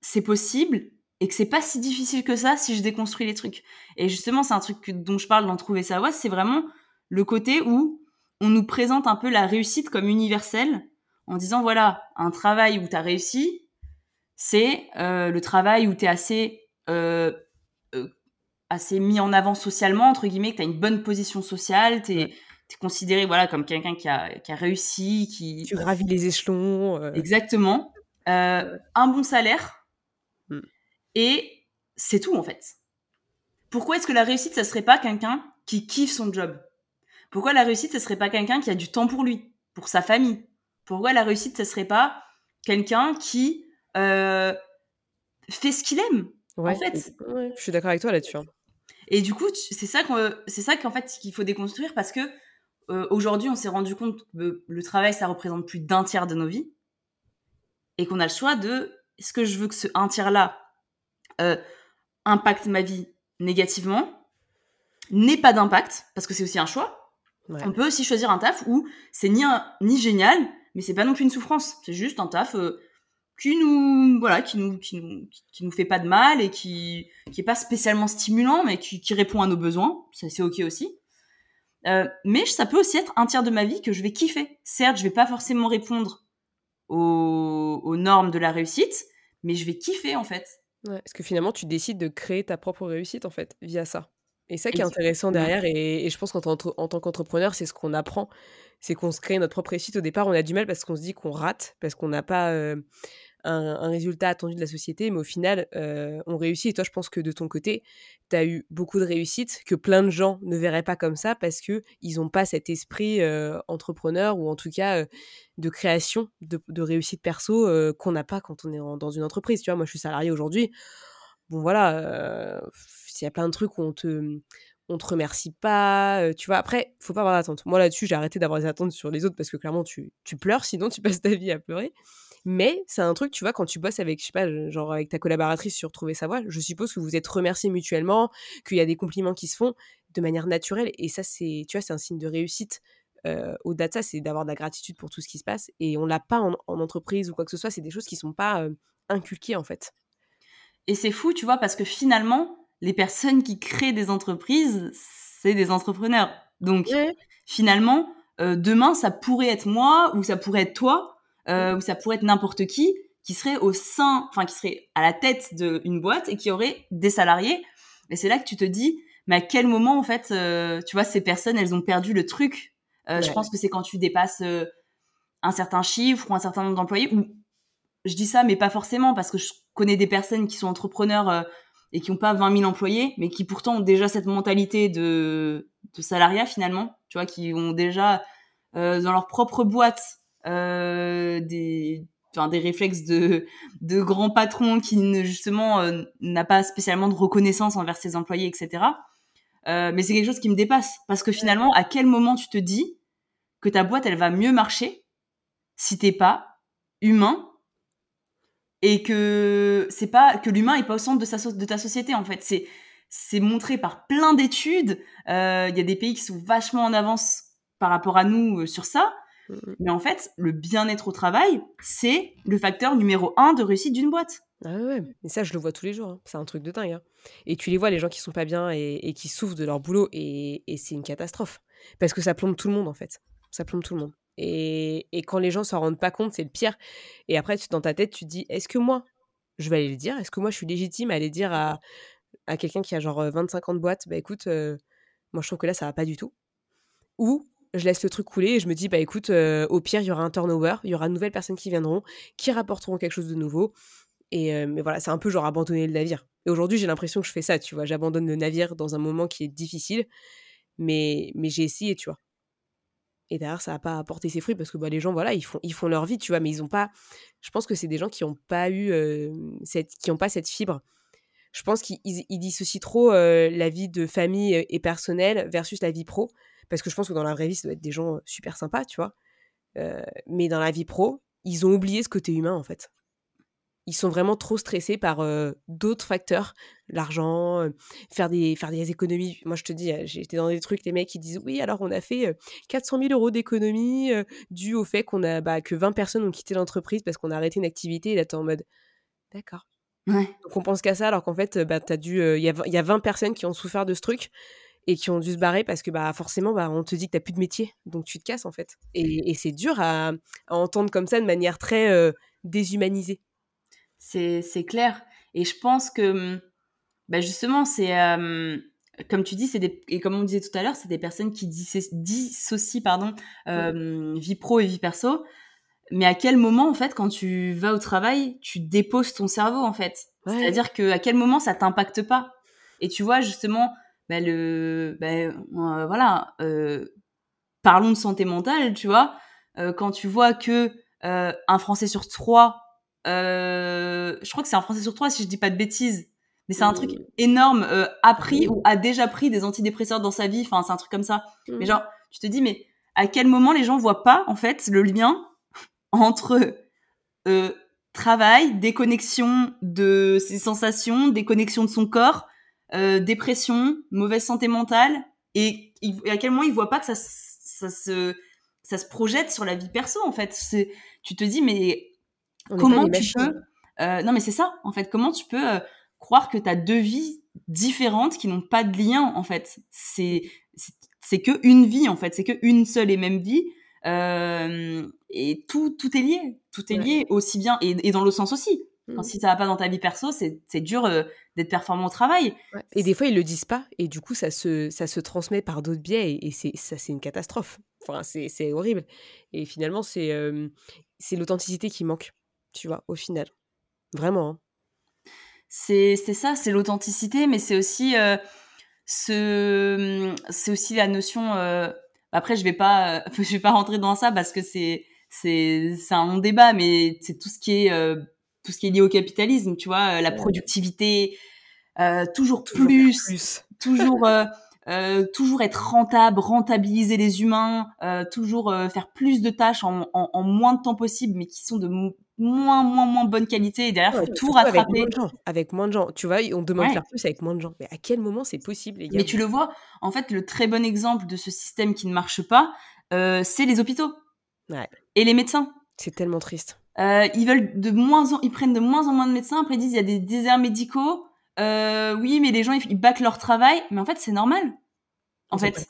c'est possible et que c'est pas si difficile que ça si je déconstruis les trucs. Et justement, c'est un truc dont je parle dans Trouver sa voie, c'est vraiment le côté où on nous présente un peu la réussite comme universelle en disant voilà, un travail où tu as réussi, c'est euh, le travail où tu es assez euh, assez mis en avant socialement, entre guillemets, que tu as une bonne position sociale, tu es, considéré voilà, comme quelqu'un qui a, qui a, réussi, qui... Tu gravis les échelons. Euh. Exactement. Euh, un bon salaire. Et c'est tout, en fait. Pourquoi est-ce que la réussite, ça serait pas quelqu'un qui kiffe son job? Pourquoi la réussite, ça serait pas quelqu'un qui a du temps pour lui, pour sa famille? Pourquoi la réussite, ça serait pas quelqu'un qui euh, fait ce qu'il aime en fait? je suis d'accord avec toi là-dessus. Hein. Et du coup, c'est ça qu'on, c'est ça qu'en fait qu'il faut déconstruire parce que euh, aujourd'hui, on s'est rendu compte que le travail, ça représente plus d'un tiers de nos vies et qu'on a le choix de est-ce que je veux que ce un tiers là euh, impacte ma vie négativement, n'ait pas d'impact, parce que c'est aussi un choix. On peut aussi choisir un taf où c'est ni, ni génial, mais c'est pas non plus une souffrance. C'est juste un taf euh, qui nous, voilà, qui nous, qui nous, qui nous fait pas de mal et qui, qui est pas spécialement stimulant, mais qui, qui répond à nos besoins. Ça, c'est ok aussi. Euh, mais ça peut aussi être un tiers de ma vie que je vais kiffer. Certes, je vais pas forcément répondre aux, aux normes de la réussite, mais je vais kiffer en fait. Ouais, parce que finalement, tu décides de créer ta propre réussite en fait via ça. Et ça qui est intéressant derrière, et, je pense qu'en en tant qu'entrepreneur, c'est ce qu'on apprend, c'est qu'on se crée notre propre réussite. Au départ, on a du mal parce qu'on se dit qu'on rate, parce qu'on n'a pas euh, un, résultat attendu de la société, mais au final, euh, on réussit. Et toi, je pense que de ton côté, tu as eu beaucoup de réussite que plein de gens ne verraient pas comme ça parce qu'ils n'ont pas cet esprit euh, entrepreneur ou en tout cas de création, de, réussite perso qu'on n'a pas quand on est dans une entreprise. Tu vois, moi, je suis salarié aujourd'hui. Bon, voilà il y a plein de trucs où on te on te remercie pas, tu vois. Après, faut pas avoir d'attente. Moi là-dessus, j'ai arrêté d'avoir des attentes sur les autres parce que clairement, tu, tu pleures, sinon tu passes ta vie à pleurer. Mais c'est un truc, tu vois, quand tu bosses avec, je sais pas, genre avec ta collaboratrice sur Trouver sa voix, je suppose que vous êtes remerciés mutuellement, qu'il y a des compliments qui se font de manière naturelle. Et ça, c'est, tu vois, c'est un signe de réussite. Au-delà de ça, c'est d'avoir de la gratitude pour tout ce qui se passe. Et on l'a pas en, entreprise ou quoi que ce soit. C'est des choses qui sont pas inculquées, en fait. Et c'est fou, tu vois, parce que finalement, les personnes qui créent des entreprises, c'est des entrepreneurs. Donc, finalement, euh, demain, ça pourrait être moi, ou ça pourrait être toi, euh, ou ça pourrait être n'importe qui, qui serait au sein, enfin, qui serait à la tête d'une boîte et qui aurait des salariés. Et c'est là que tu te dis, mais à quel moment, en fait, euh, tu vois, ces personnes, elles ont perdu le truc? Je pense que c'est quand tu dépasses un certain chiffre ou un certain nombre d'employés, ou je dis ça, mais pas forcément, parce que je connais des personnes qui sont entrepreneurs et qui n'ont pas 20 000 employés, mais qui pourtant ont déjà cette mentalité de, de salariat finalement, tu vois, qui ont déjà euh, dans leur propre boîte euh, des, enfin, des réflexes de, de grands patrons qui ne, justement euh, n'a pas spécialement de reconnaissance envers ses employés, etc. Euh, mais c'est quelque chose qui me dépasse parce que finalement, à quel moment tu te dis que ta boîte elle va mieux marcher si t'es pas humain et que c'est pas que l'humain est pas au centre de, sa, de ta société en fait? C'est c'est montré par plein d'études. Euh, il y a des pays qui sont vachement en avance par rapport à nous euh, sur ça. Mais en fait, le bien-être au travail, c'est le facteur numéro un de réussite d'une boîte. Ah ouais, mais ça, je le vois tous les jours. Hein. C'est un truc de dingue. Hein. Et tu les vois, les gens qui sont pas bien et, et qui souffrent de leur boulot, et, et c'est une catastrophe. Parce que ça plombe tout le monde, en fait. Ça plombe tout le monde. Et, quand les gens s'en rendent pas compte, c'est le pire. Et après, tu, dans ta tête, tu te dis, est-ce que moi, je vais aller le dire? Est-ce que moi, je suis légitime à aller dire à, à quelqu'un qui a genre 25 ans de boîte, bah écoute, moi, je trouve que là, ça va pas du tout? Ou je laisse le truc couler et je me dis, bah écoute, au pire, il y aura un turnover, il y aura de nouvelles personnes qui viendront, qui rapporteront quelque chose de nouveau. Et mais voilà, c'est un peu genre abandonner le navire. Et aujourd'hui, j'ai l'impression que je fais ça, tu vois. J'abandonne le navire dans un moment qui est difficile, mais, mais j'ai essayé, tu vois. Et derrière, ça n'a pas apporté ses fruits parce que bah, les gens, voilà, ils font, ils font leur vie, tu vois, mais ils ont pas. Je pense que c'est des gens qui n'ont pas eu cette, qui ont pas cette fibre. Je pense qu'ils ils dissocient trop la vie de famille et personnelle versus la vie pro. Parce que je pense que dans la vraie vie, ça doit être des gens super sympas, tu vois. mais dans la vie pro, ils ont oublié ce côté humain, en fait ils sont vraiment trop stressés par d'autres facteurs, l'argent, faire, des, faire des économies. Moi, je te dis, j'étais dans des trucs, les mecs qui disent Oui, alors on a fait 400 000 euros d'économies dû au fait qu'on a bah, que 20 personnes ont quitté l'entreprise parce qu'on a arrêté une activité. Et là, t'es en mode D'accord. Donc on pense qu'à ça, alors qu'en fait, bah, dû. Il y, a, y a 20 personnes qui ont souffert de ce truc et qui ont dû se barrer parce que bah forcément bah, on te dit que tu n'as plus de métier donc tu te casses en fait. Et, c'est dur à, entendre comme ça de manière très déshumanisée. C'est clair. Et je pense que, bah justement, c'est, euh, comme tu dis, c'est des, et comme on disait tout à l'heure, c'est des personnes qui dissocient, pardon, euh, vie pro et vie perso. Mais à quel moment, en fait, quand tu vas au travail, tu déposes ton cerveau, en fait? C'est-à-dire que à quel moment ça t'impacte pas? Et tu vois, justement, bah, le, bah, euh, voilà, parlons de santé mentale, tu vois, quand tu vois que un Français sur trois euh, je crois que c'est un Français sur trois, si je dis pas de bêtises. Mais c'est un truc mmh. énorme, euh, a pris ou a déjà pris des antidépresseurs dans sa vie. Enfin, c'est un truc comme ça. Mmh. Mais genre, tu te dis, mais à quel moment les gens voient pas, en fait, le lien entre euh, travail, déconnexion de ses sensations, déconnexion de son corps, dépression, mauvaise santé mentale, et, à quel moment il voit pas que ça, ça se ça se projette sur la vie perso en fait. C'est tu te dis mais comment tu peux euh, non mais c'est ça en fait comment tu peux euh, croire que tu as deux vies différentes qui n'ont pas de lien en fait? C'est c'est que une vie en fait, c'est que une seule et même vie. Euh, et tout tout est lié, tout est lié aussi bien et, et dans l'autre sens aussi. Quand mmh. si ça va pas dans ta vie perso, c'est dur euh, d'être performant au travail. Et des fois, ils le disent pas, et du coup, ça se, ça se transmet par d'autres biais, et, c'est ça, c'est une catastrophe. Enfin, c'est horrible. Et finalement, c'est c'est l'authenticité qui manque, tu vois, au final. Vraiment. Hein. C'est ça, c'est l'authenticité, mais c'est aussi euh, ce, mmh, aussi la notion. Euh, après, je vais pas, je vais pas rentrer dans ça parce que c'est un long débat, mais c'est tout ce qui est tout ce qui est lié au capitalisme, tu vois, euh, la productivité, euh, toujours, plus, toujours, euh, euh, toujours être rentable, rentabiliser les humains, toujours faire plus de tâches en, en, en, moins de temps possible, mais qui sont de moins, moins, moins bonne qualité. Et derrière, faut tout rattraper. Avec moins, de gens, avec moins de gens. Tu vois, on demande de faire plus avec moins de gens. Mais à quel moment c'est possible, les gars? Mais tu le vois, en fait, le très bon exemple de ce système qui ne marche pas, c'est les hôpitaux. Ouais. Et les médecins. C'est tellement triste. Euh, ils veulent de moins en, ils prennent de moins en moins de médecins. Après ils disent il y a des déserts médicaux. Euh, oui, mais les gens ils, ils leur travail. Mais en fait c'est normal. En fait,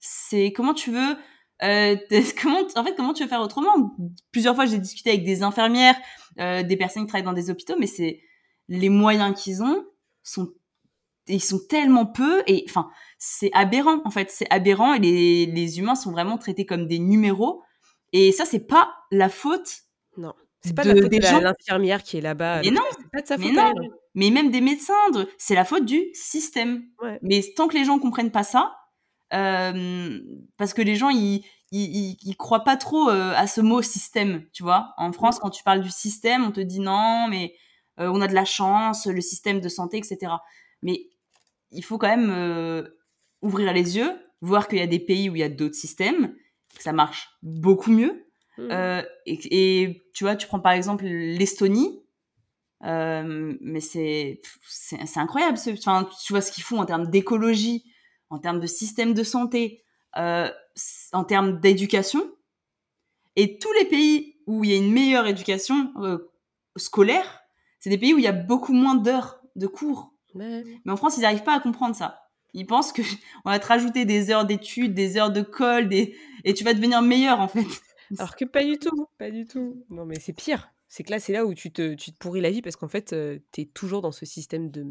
c'est comment tu veux. Euh, comment, en fait, comment tu veux faire autrement? Plusieurs fois, j'ai discuté avec des infirmières, euh, des personnes qui travaillent dans des hôpitaux, mais c'est les moyens qu'ils ont sont ils sont tellement peu et enfin c'est aberrant en fait c'est aberrant et les, les humains sont vraiment traités comme des numéros et ça c'est pas la faute. C'est pas de, la faute de l'infirmière qui est là-bas. Mais non, pas de sa faute mais, non. mais même des médecins, c'est la faute du système. Mais tant que les gens comprennent pas ça, euh, parce que les gens ils, ils, ils, croient pas trop euh, à ce mot système, tu vois. En France, quand tu parles du système, on te dit non, mais euh, on a de la chance, le système de santé, etc. Mais il faut quand même ouvrir les yeux, voir qu'il y a des pays où il y a d'autres systèmes, que ça marche beaucoup mieux Mmh. Euh, et, tu vois, tu prends par exemple l'Estonie, euh, mais c'est c'est incroyable. Enfin, tu vois ce qu'ils font en termes d'écologie, en termes de système de santé, euh, en termes d'éducation. Et tous les pays où il y a une meilleure éducation euh, scolaire, c'est des pays où il y a beaucoup moins d'heures de cours. Mais en France, ils n'arrivent pas à comprendre ça. Ils pensent que on va te rajouter des heures d'études, des heures de colle, des... et tu vas devenir meilleur en fait. Alors que pas du tout, pas du tout. Non, mais c'est pire. C'est que là, c'est là où tu te, tu te pourris la vie parce qu'en fait, euh, tu es toujours dans ce système de,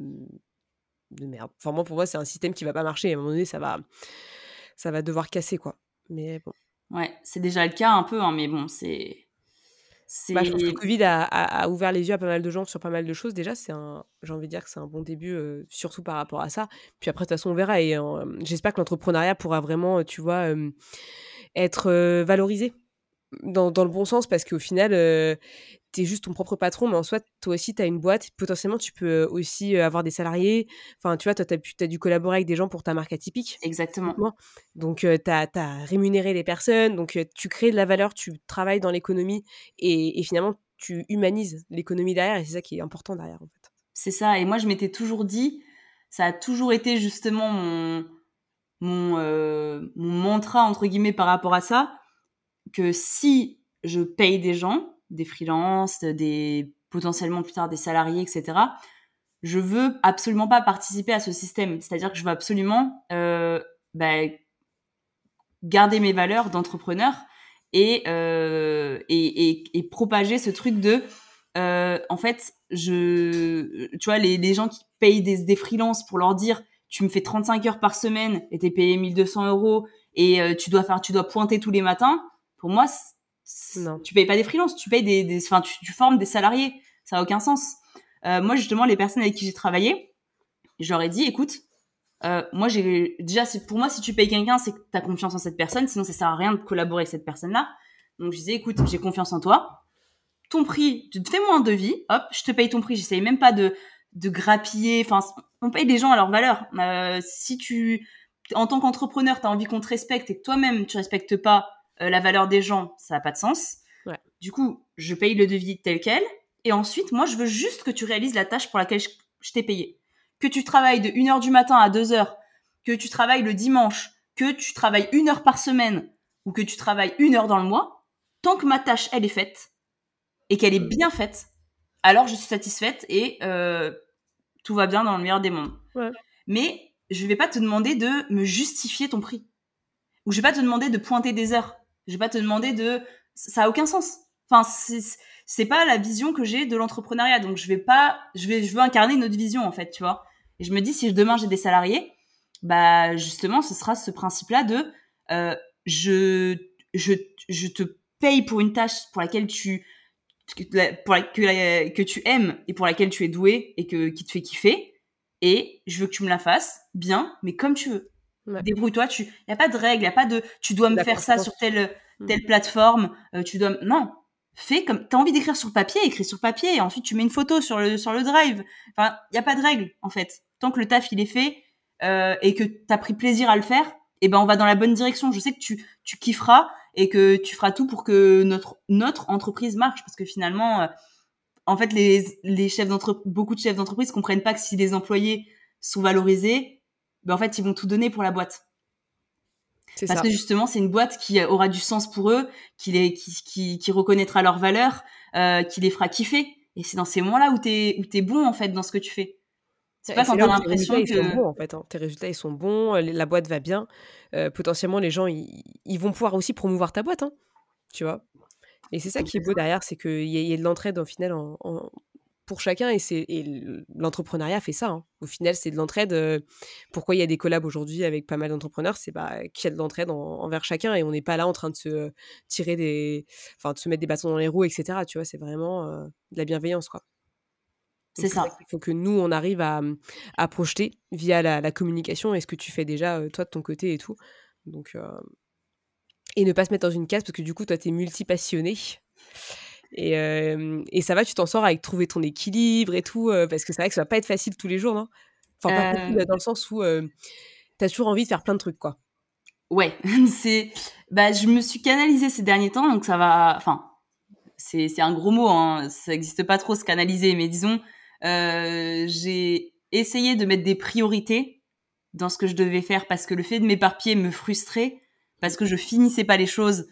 de merde. Enfin, moi, pour moi, c'est un système qui va pas marcher. À un moment donné, ça va, ça va devoir casser, quoi. Mais bon. Ouais, c'est déjà le cas un peu, hein, mais bon, c'est. Bah, je pense que le Covid a, a, ouvert les yeux à pas mal de gens sur pas mal de choses. Déjà, c'est un, j'ai envie de dire que c'est un bon début, euh, surtout par rapport à ça. Puis après, de toute façon, on verra. Et euh, j'espère que l'entrepreneuriat pourra vraiment, tu vois, être valorisé dans, dans, le bon sens parce qu'au final, euh, tu es juste ton propre patron, mais en soi, toi aussi, tu as une boîte. Potentiellement, tu peux euh, aussi euh, avoir des salariés. Enfin, tu vois, toi, tu as, as, dû collaborer avec des gens pour ta marque atypique. Exactement. Donc, tu as, as, rémunéré les personnes. Donc, tu crées de la valeur, tu travailles dans l'économie et, et, finalement, tu humanises l'économie derrière. Et c'est ça qui est important derrière, en fait. C'est ça. Et moi, je m'étais toujours dit, ça a toujours été justement mon, mon, mon mantra, entre guillemets, par rapport à ça que si je paye des gens, des freelances, des potentiellement plus tard des salariés, etc., je veux absolument pas participer à ce système. C'est-à-dire que je veux absolument euh, bah, garder mes valeurs d'entrepreneur et, euh, et, et, et, propager ce truc de, euh, en fait, je, tu vois, les, gens qui payent des, des freelances pour leur dire, tu me fais 35 heures par semaine et t'es payé 1200 euros et tu dois faire, tu dois pointer tous les matins pour moi, non. tu payes pas des freelances, tu payes des, enfin, tu, formes des salariés. Ça a aucun sens. Euh, moi, justement, les personnes avec qui j'ai travaillé, je leur ai dit, écoute, euh, moi, j'ai déjà, pour moi, si tu payes quelqu'un, c'est que tu as confiance en cette personne. Sinon, ça sert à rien de collaborer avec cette personne-là. Donc, je disais, écoute, j'ai confiance en toi. Ton prix, tu fais-moi un devis. Hop, je te paye ton prix. J'essaye même pas de de grappiller. Enfin, on paye les gens à leur valeur. Euh, si tu, en tant qu'entrepreneur, tu as envie qu'on te respecte et que toi-même tu respectes pas euh, la valeur des gens, ça n'a pas de sens. Du coup, je paye le devis tel quel. Et ensuite, moi, je veux juste que tu réalises la tâche pour laquelle je, t'ai payé. que tu travailles de 1h du matin à 2h, que tu travailles le dimanche, que tu travailles une heure par semaine ou que tu travailles une heure dans le mois, tant que ma tâche, elle est faite et qu'elle est bien faite, alors je suis satisfaite et euh, tout va bien dans le meilleur des mondes. Mais je vais pas te demander de me justifier ton prix. Ou je vais pas te demander de pointer des heures. Je vais pas te demander de... Ça a aucun sens. Enfin, c'est pas la vision que j'ai de l'entrepreneuriat. Donc je vais pas... Je, vais, je veux incarner une autre vision, en fait, tu vois. Et je me dis, si demain j'ai des salariés, bah justement, ce sera ce principe-là de... Euh, je, je, je te paye pour une tâche pour laquelle tu pour que, que tu aimes et pour laquelle tu es doué et que qui te fait kiffer et je veux que tu me la fasses bien mais comme tu veux débrouille-toi tu y a pas de règle y a pas de tu dois me faire ça sur telle mm. telle plateforme euh, tu dois non. Fais comme t'as envie d'écrire sur papier écris sur papier et ensuite tu mets une photo sur le sur le drive. Enfin il y a pas de règle en fait. Tant que le taf il est fait euh, et que t'as pris plaisir à le faire et eh ben on va dans la bonne direction. Je sais que tu tu kifferas et que tu feras tout pour que notre notre entreprise marche parce que finalement euh, en fait les les chefs d'entreprise beaucoup de chefs d'entreprise comprennent pas que si les employés sont valorisés ben en fait ils vont tout donner pour la boîte parce que justement c'est une boîte qui aura du sens pour eux qui les qui qui, qui reconnaîtra leurs valeurs euh, qui les fera kiffer et c'est dans ces moments là où t'es où t'es bon en fait dans ce que tu fais c'est pas quand t'as l'impression que... Sont bons, en fait, hein. Tes résultats, ils sont bons, la boîte va bien. Euh, potentiellement, les gens, ils, vont pouvoir aussi promouvoir ta boîte, hein, tu vois. Et c'est ça qui est beau derrière, c'est qu'il y, y, a de l'entraide, au final, en, pour chacun. Et, et l'entrepreneuriat fait ça. Hein. Au final, c'est de l'entraide. Pourquoi il y a des collabs aujourd'hui avec pas mal d'entrepreneurs C'est bah, qu'il y a de l'entraide envers chacun. Et on n'est pas là en train de se tirer des... Enfin, de se mettre des bâtons dans les roues, etc. Tu vois, c'est vraiment euh, de la bienveillance, quoi. C'est ça. Il faut que nous, on arrive à, à projeter via la, communication et ce que tu fais déjà, toi, de ton côté et tout. Donc, euh, Et ne pas se mettre dans une case parce que du coup, toi, tu es multipassionné. Et, euh, et ça va, tu t'en sors avec trouver ton équilibre et tout. parce que c'est vrai que ça va pas être facile tous les jours, non? Enfin, pas facile dans le sens où tu as toujours envie de faire plein de trucs, quoi. Ouais, c'est. Bah, je me suis canalisée ces derniers temps, donc ça va. Enfin, c'est un gros mot, hein. ça n'existe pas trop se canaliser, mais disons, euh, j'ai essayé de mettre des priorités dans ce que je devais faire parce que le fait de m'éparpiller me frustrait parce que je finissais pas les choses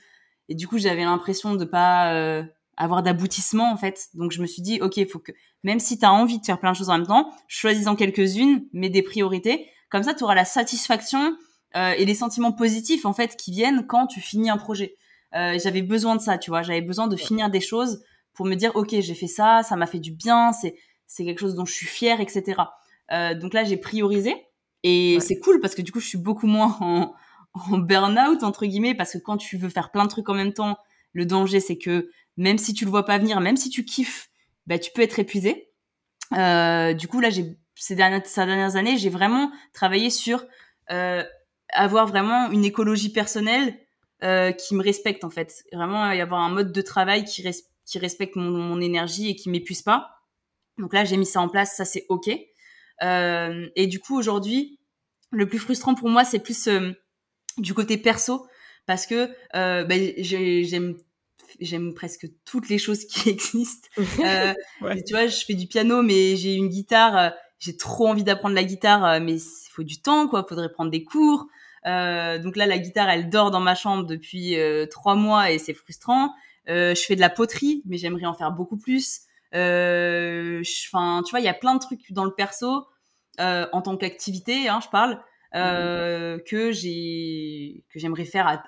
et du coup j'avais l'impression de pas euh, avoir d'aboutissement en fait. Donc je me suis dit ok, il faut que même si tu as envie de faire plein de choses en même temps, choisis-en quelques-unes, mets des priorités. Comme ça, tu auras la satisfaction euh, et les sentiments positifs en fait qui viennent quand tu finis un projet. Euh, j'avais besoin de ça, tu vois. J'avais besoin de finir des choses pour me dire ok, j'ai fait ça, ça m'a fait du bien, c'est c'est quelque chose dont je suis fière, etc. Euh, donc là, j'ai priorisé et c'est cool parce que du coup, je suis beaucoup moins en, en burn-out entre guillemets parce que quand tu veux faire plein de trucs en même temps, le danger c'est que même si tu le vois pas venir, même si tu kiffes, bah tu peux être épuisé. Euh, du coup là, j'ai ces dernières, années, j'ai vraiment travaillé sur euh, avoir vraiment une écologie personnelle euh, qui me respecte en fait. Vraiment y avoir un mode de travail qui, res qui respecte mon, énergie et qui m'épuise pas. Donc là, j'ai mis ça en place, ça c'est ok. Et du coup, aujourd'hui, le plus frustrant pour moi, c'est plus du côté perso, parce que bah, j'aime j'aime presque toutes les choses qui existent. Euh, Tu vois, je fais du piano, mais j'ai une guitare. Euh, j'ai trop envie d'apprendre la guitare, euh, mais il faut du temps, quoi. Faudrait prendre des cours. donc là, la guitare, elle dort dans ma chambre depuis trois mois et c'est frustrant. je fais de la poterie, mais j'aimerais en faire beaucoup plus. Euh, enfin, tu vois, il y a plein de trucs dans le perso euh, en tant qu'activité, hein, je parle, euh, que j'ai que j'aimerais faire à,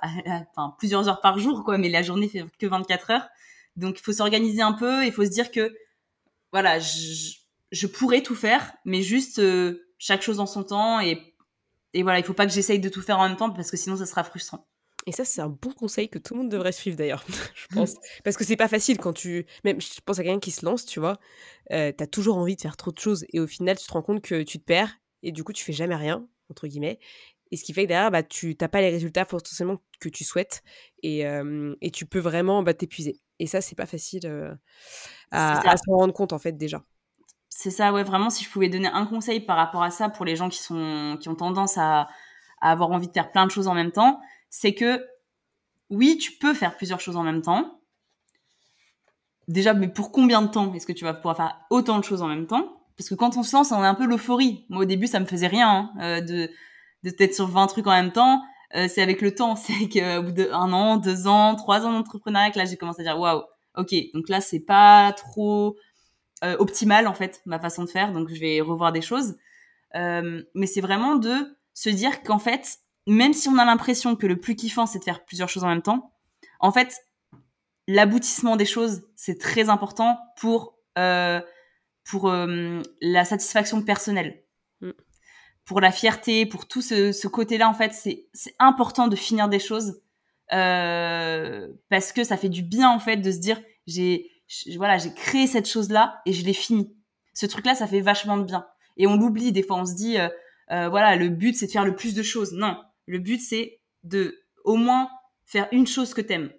enfin, plusieurs heures par jour, quoi. Mais la journée fait que 24 heures, donc il faut s'organiser un peu. Il faut se dire que voilà, je, je pourrais tout faire, mais juste chaque chose en son temps et et voilà, il faut pas que j'essaye de tout faire en même temps parce que sinon ça sera frustrant. Et ça, c'est un bon conseil que tout le monde devrait suivre d'ailleurs, je pense. Parce que c'est pas facile quand tu. Même, je pense à quelqu'un qui se lance, tu vois. Euh, t'as toujours envie de faire trop de choses. Et au final, tu te rends compte que tu te perds. Et du coup, tu fais jamais rien, entre guillemets. Et ce qui fait que derrière, bah, tu n'as pas les résultats forcément que tu souhaites. Et, euh, et tu peux vraiment bah, t'épuiser. Et ça, c'est pas facile euh, à, à se rendre compte, en fait, déjà. C'est ça, ouais, vraiment, si je pouvais donner un conseil par rapport à ça pour les gens qui, sont, qui ont tendance à, à avoir envie de faire plein de choses en même temps, c'est que oui, tu peux faire plusieurs choses en même temps. Déjà, mais pour combien de temps est-ce que tu vas pouvoir faire autant de choses en même temps? Parce que quand on se lance, on a un peu l'euphorie. Moi, au début, ça me faisait rien hein, de de être sur 20 trucs en même temps. c'est avec le temps, c'est qu'au bout d'un an, deux ans, trois ans d'entrepreneuriat là, j'ai commencé à dire waouh, ok, donc là, c'est pas trop optimal en fait ma façon de faire, donc je vais revoir des choses. mais c'est vraiment de se dire qu'en fait, même si on a l'impression que le plus kiffant, c'est de faire plusieurs choses en même temps, en fait, l'aboutissement des choses, c'est très important pour, euh, pour euh, la satisfaction personnelle. Mm. Pour la fierté, pour tout ce, ce côté-là, en fait, c'est important de finir des choses euh, parce que ça fait du bien, en fait, de se dire, j'ai voilà, j'ai créé cette chose-là et je l'ai fini. Ce truc-là, ça fait vachement de bien. Et on l'oublie, des fois, on se dit, euh, voilà, le but, c'est de faire le plus de choses. Non, le but, c'est de au moins faire une chose que t'aimes.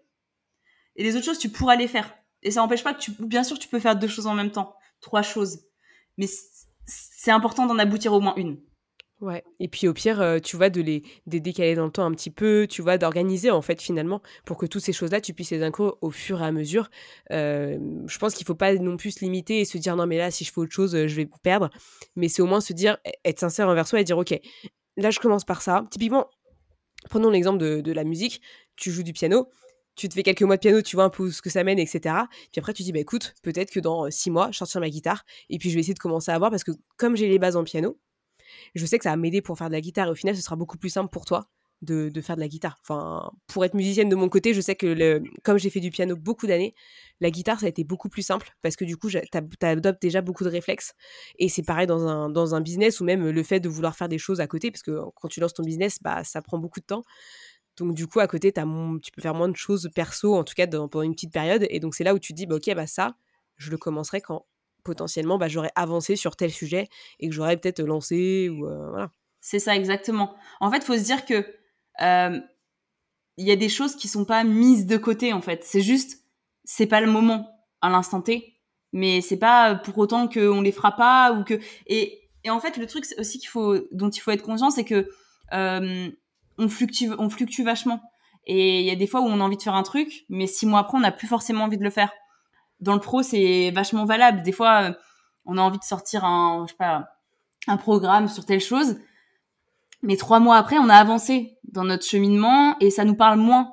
Et les autres choses, tu pourras les faire. Et ça n'empêche pas que tu, bien sûr, tu peux faire deux choses en même temps, trois choses. Mais c'est important d'en aboutir au moins une. Ouais. Et puis au pire, euh, tu vois, de les, décaler dans le temps un petit peu, tu vois, d'organiser en fait finalement pour que toutes ces choses-là, tu puisses les inclure au fur et à mesure. Euh, je pense qu'il faut pas non plus se limiter et se dire non mais là si je fais autre chose, je vais perdre. Mais c'est au moins se dire, e-, être sincère envers soi et dire ok, là je commence par ça. Typiquement, prenons l'exemple de la musique. Tu joues du piano, tu te fais quelques mois de piano, tu vois un peu ce que ça mène, etc. Puis après, tu dis, bah écoute, peut-être que dans six mois, je sortirai ma guitare, et puis je vais essayer de commencer à voir, parce que comme j'ai les bases en piano, je sais que ça va m'aider pour faire de la guitare, et au final, ce sera beaucoup plus simple pour toi de, faire de la guitare. Enfin, pour être musicienne de mon côté, je sais que comme j'ai fait du piano beaucoup d'années, la guitare, ça a été beaucoup plus simple, parce que du coup, tu adoptes déjà beaucoup de réflexes, et c'est pareil dans un, dans un business, ou même le fait de vouloir faire des choses à côté, parce que quand tu lances ton business, bah, ça prend beaucoup de temps. Donc du coup, à côté, as tu peux faire moins de choses perso, en tout cas pendant une petite période. Et donc c'est là où tu te dis, bah, ok, bah ça, je le commencerai quand potentiellement bah, j'aurais avancé sur tel sujet et que j'aurais peut-être lancé ou euh, voilà. C'est ça exactement. En fait, il faut se dire que il y a des choses qui sont pas mises de côté en fait. C'est juste, c'est pas le moment à l'instant T, mais c'est pas pour autant qu'on les fera pas ou que et, et en fait le truc aussi qu'il faut dont il faut être conscient, c'est que on fluctue, on fluctue vachement. Et il y a des fois où on a envie de faire un truc, mais six mois après, on n'a plus forcément envie de le faire. Dans le pro, c'est vachement valable. Des fois, euh, on a envie de sortir un, je sais pas, un programme sur telle chose, mais trois mois après, on a avancé dans notre cheminement et ça nous parle moins.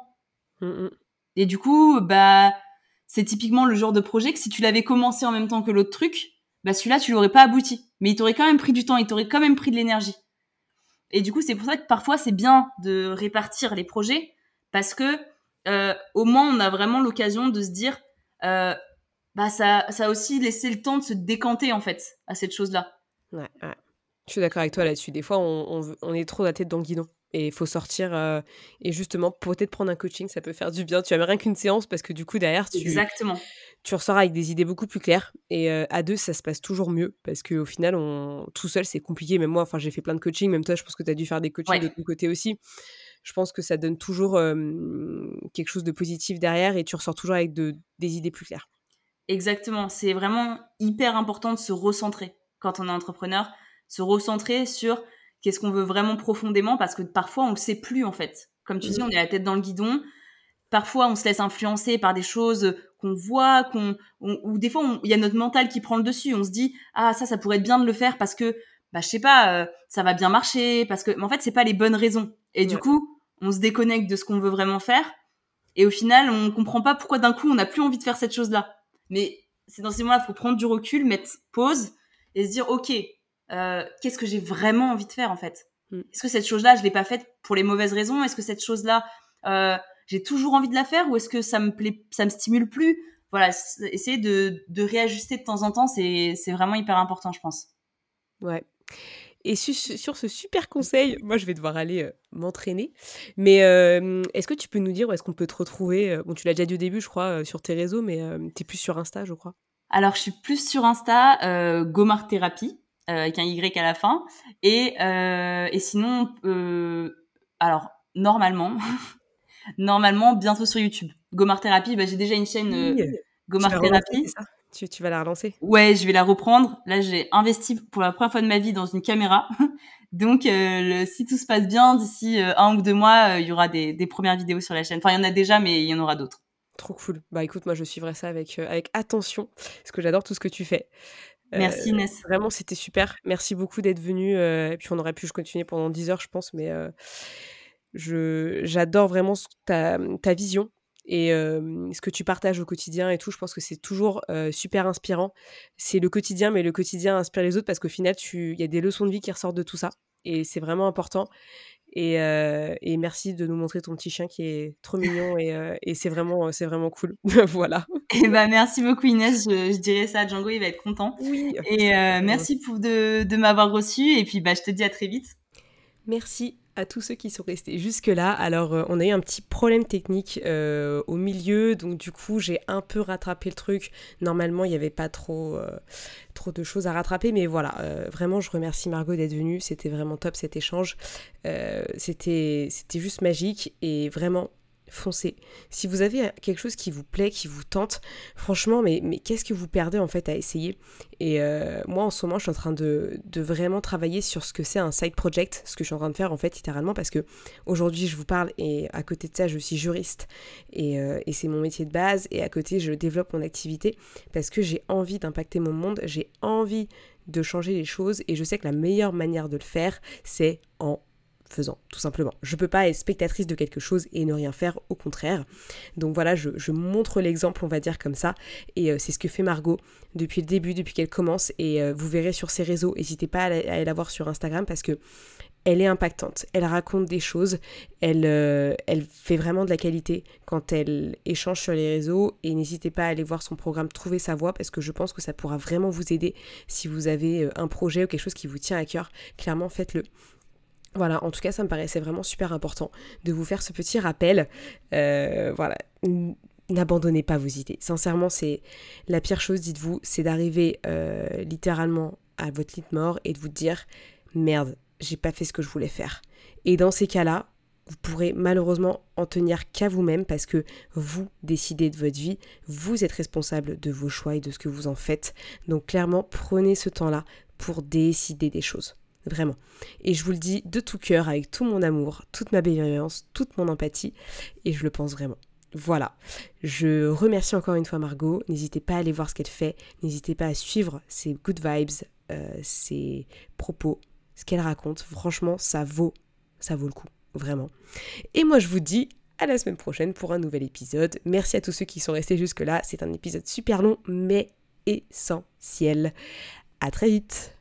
Mm, mm. Et du coup, bah, c'est typiquement le genre de projet que si tu l'avais commencé en même temps que l'autre truc, bah celui-là, tu l'aurais pas abouti. Mais il t'aurait quand même pris du temps, il t'aurait quand même pris de l'énergie. Et du coup, c'est pour ça que parfois c'est bien de répartir les projets parce que euh, au moins on a vraiment l'occasion de se dire, euh, bah ça, ça a aussi laissé le temps de se décanter en fait à cette chose-là. Ouais. Je suis d'accord avec toi là-dessus. Des fois, on, on, est trop la tête dans le guidon. Et il faut sortir. Euh, et justement, peut-être prendre un coaching, ça peut faire du bien. Tu n'as rien qu'une séance parce que du coup, derrière, tu, Exactement tu ressors avec des idées beaucoup plus claires. Et euh, à deux, ça se passe toujours mieux parce qu'au final, on... tout seul, c'est compliqué. Même moi, enfin, j'ai fait plein de coaching. Même toi, je pense que tu as dû faire des coachings de ton côté aussi. Je pense que ça donne toujours quelque chose de positif derrière et tu ressors toujours avec de, des idées plus claires. Exactement. C'est vraiment hyper important de se recentrer quand on est entrepreneur, se recentrer sur qu'est-ce qu'on veut vraiment profondément parce que parfois, on ne sait plus en fait. Comme tu dis, mmh. on est la tête dans le guidon parfois on se laisse influencer par des choses qu'on voit, qu'on ou des fois il y a notre mental qui prend le dessus. On se dit ah ça ça pourrait être bien de le faire parce que bah je sais pas euh, ça va bien marcher parce que mais en fait c'est pas les bonnes raisons. Et du coup on se déconnecte de ce qu'on veut vraiment faire et au final on comprend pas pourquoi d'un coup on n'a plus envie de faire cette chose là. Mais c'est dans ces moments-là faut prendre du recul, mettre pause et se dire ok euh, qu'est-ce que j'ai vraiment envie de faire en fait? Mm. Est-ce que cette chose-là je l'ai pas faite pour les mauvaises raisons? Est-ce que cette chose-là euh, j'ai toujours envie de la faire ou est-ce que ça me plaît, ça me stimule plus? Voilà, essayer de, de réajuster de temps en temps, c'est vraiment hyper important, je pense. Ouais. Et sur ce super conseil, moi je vais devoir aller euh, m'entraîner. Mais euh, est-ce que tu peux nous dire où est-ce qu'on peut te retrouver Bon, tu l'as déjà dit au début, je crois, sur tes réseaux, mais tu es plus sur Insta, je crois. Alors, je suis plus sur Insta, Gomar Thérapie, avec un Y à la fin. Et, et sinon, alors, normalement, normalement bientôt sur YouTube. Gomar Therapy, bah, j'ai déjà une chaîne euh, Gomar Therapy. Tu, tu, vas la relancer? Ouais, je vais la reprendre. Là, j'ai investi pour la première fois de ma vie dans une caméra. Donc, euh, si tout se passe bien, d'ici euh, un ou deux mois, il y aura des, des, premières vidéos sur la chaîne. Enfin, il y en a déjà, mais il y en aura d'autres. Trop cool. Bah écoute, moi je suivrai ça avec, avec attention, parce que j'adore tout ce que tu fais. Merci Inès. Vraiment, c'était super. Merci beaucoup d'être venue. et puis on aurait pu continuer pendant 10 heures, je pense, mais je j'adore vraiment ta, ta vision et ce que tu partages au quotidien et tout, je pense que c'est toujours super inspirant. C'est le quotidien, mais le quotidien inspire les autres parce qu'au final, il y a des leçons de vie qui ressortent de tout ça. Et c'est vraiment important. Et, et, merci de nous montrer ton petit chien qui est trop mignon et, et c'est vraiment, c'est vraiment cool. voilà. Et bah, merci beaucoup Inès, je, dirais ça à Django, il va être content. Oui. Et merci pour de, de m'avoir reçu et puis bah, je te dis à très vite. Merci à tous ceux qui sont restés jusque-là. Alors, euh, on a eu un petit problème technique euh, au milieu, donc du coup, j'ai un peu rattrapé le truc. Normalement, il n'y avait pas trop, euh, trop de choses à rattraper, mais voilà, vraiment, je remercie Margot d'être venue. C'était vraiment top cet échange. c'était juste magique et vraiment, foncez. Si vous avez quelque chose qui vous plaît, qui vous tente, franchement, mais, mais qu'est-ce que vous perdez en fait à essayer? Et euh, moi, en ce moment, je suis en train de, vraiment travailler sur ce que c'est un side project, ce que je suis en train de faire en fait, littéralement, parce que aujourd'hui, je vous parle et à côté de ça, je suis juriste et, euh, et c'est mon métier de base. Et à côté, je développe mon activité parce que j'ai envie d'impacter mon monde, j'ai envie de changer les choses et je sais que la meilleure manière de le faire, c'est en faisant, tout simplement. Je peux pas être spectatrice de quelque chose et ne rien faire, au contraire. Donc voilà, je, montre l'exemple, on va dire comme ça, et euh, c'est ce que fait Margot depuis le début, depuis qu'elle commence, et euh, vous verrez sur ses réseaux, n'hésitez pas à, aller la voir sur Instagram parce que elle est impactante, elle raconte des choses, elle, euh, elle fait vraiment de la qualité quand elle échange sur les réseaux et n'hésitez pas à aller voir son programme Trouver sa voix parce que je pense que ça pourra vraiment vous aider si vous avez un projet ou quelque chose qui vous tient à cœur. Clairement, faites-le. Voilà, en tout cas, ça me paraissait vraiment super important de vous faire ce petit rappel. Euh, voilà, n'abandonnez pas vos idées. Sincèrement, c'est la pire chose, dites-vous, c'est d'arriver euh, littéralement à votre lit de mort et de vous dire merde, j'ai pas fait ce que je voulais faire. Et dans ces cas-là, vous pourrez malheureusement en tenir qu'à vous-même parce que vous décidez de votre vie, vous êtes responsable de vos choix et de ce que vous en faites. Donc clairement, prenez ce temps-là pour décider des choses. Vraiment. Et je vous le dis de tout cœur, avec tout mon amour, toute ma bienveillance, toute mon empathie, et je le pense vraiment. Voilà. Je remercie encore une fois Margot. N'hésitez pas à aller voir ce qu'elle fait. N'hésitez pas à suivre ses good vibes, euh, ses propos, ce qu'elle raconte. Franchement, ça vaut, ça vaut le coup. Vraiment. Et moi, je vous dis à la semaine prochaine pour un nouvel épisode. Merci à tous ceux qui sont restés jusque-là. C'est un épisode super long, mais essentiel. À très vite.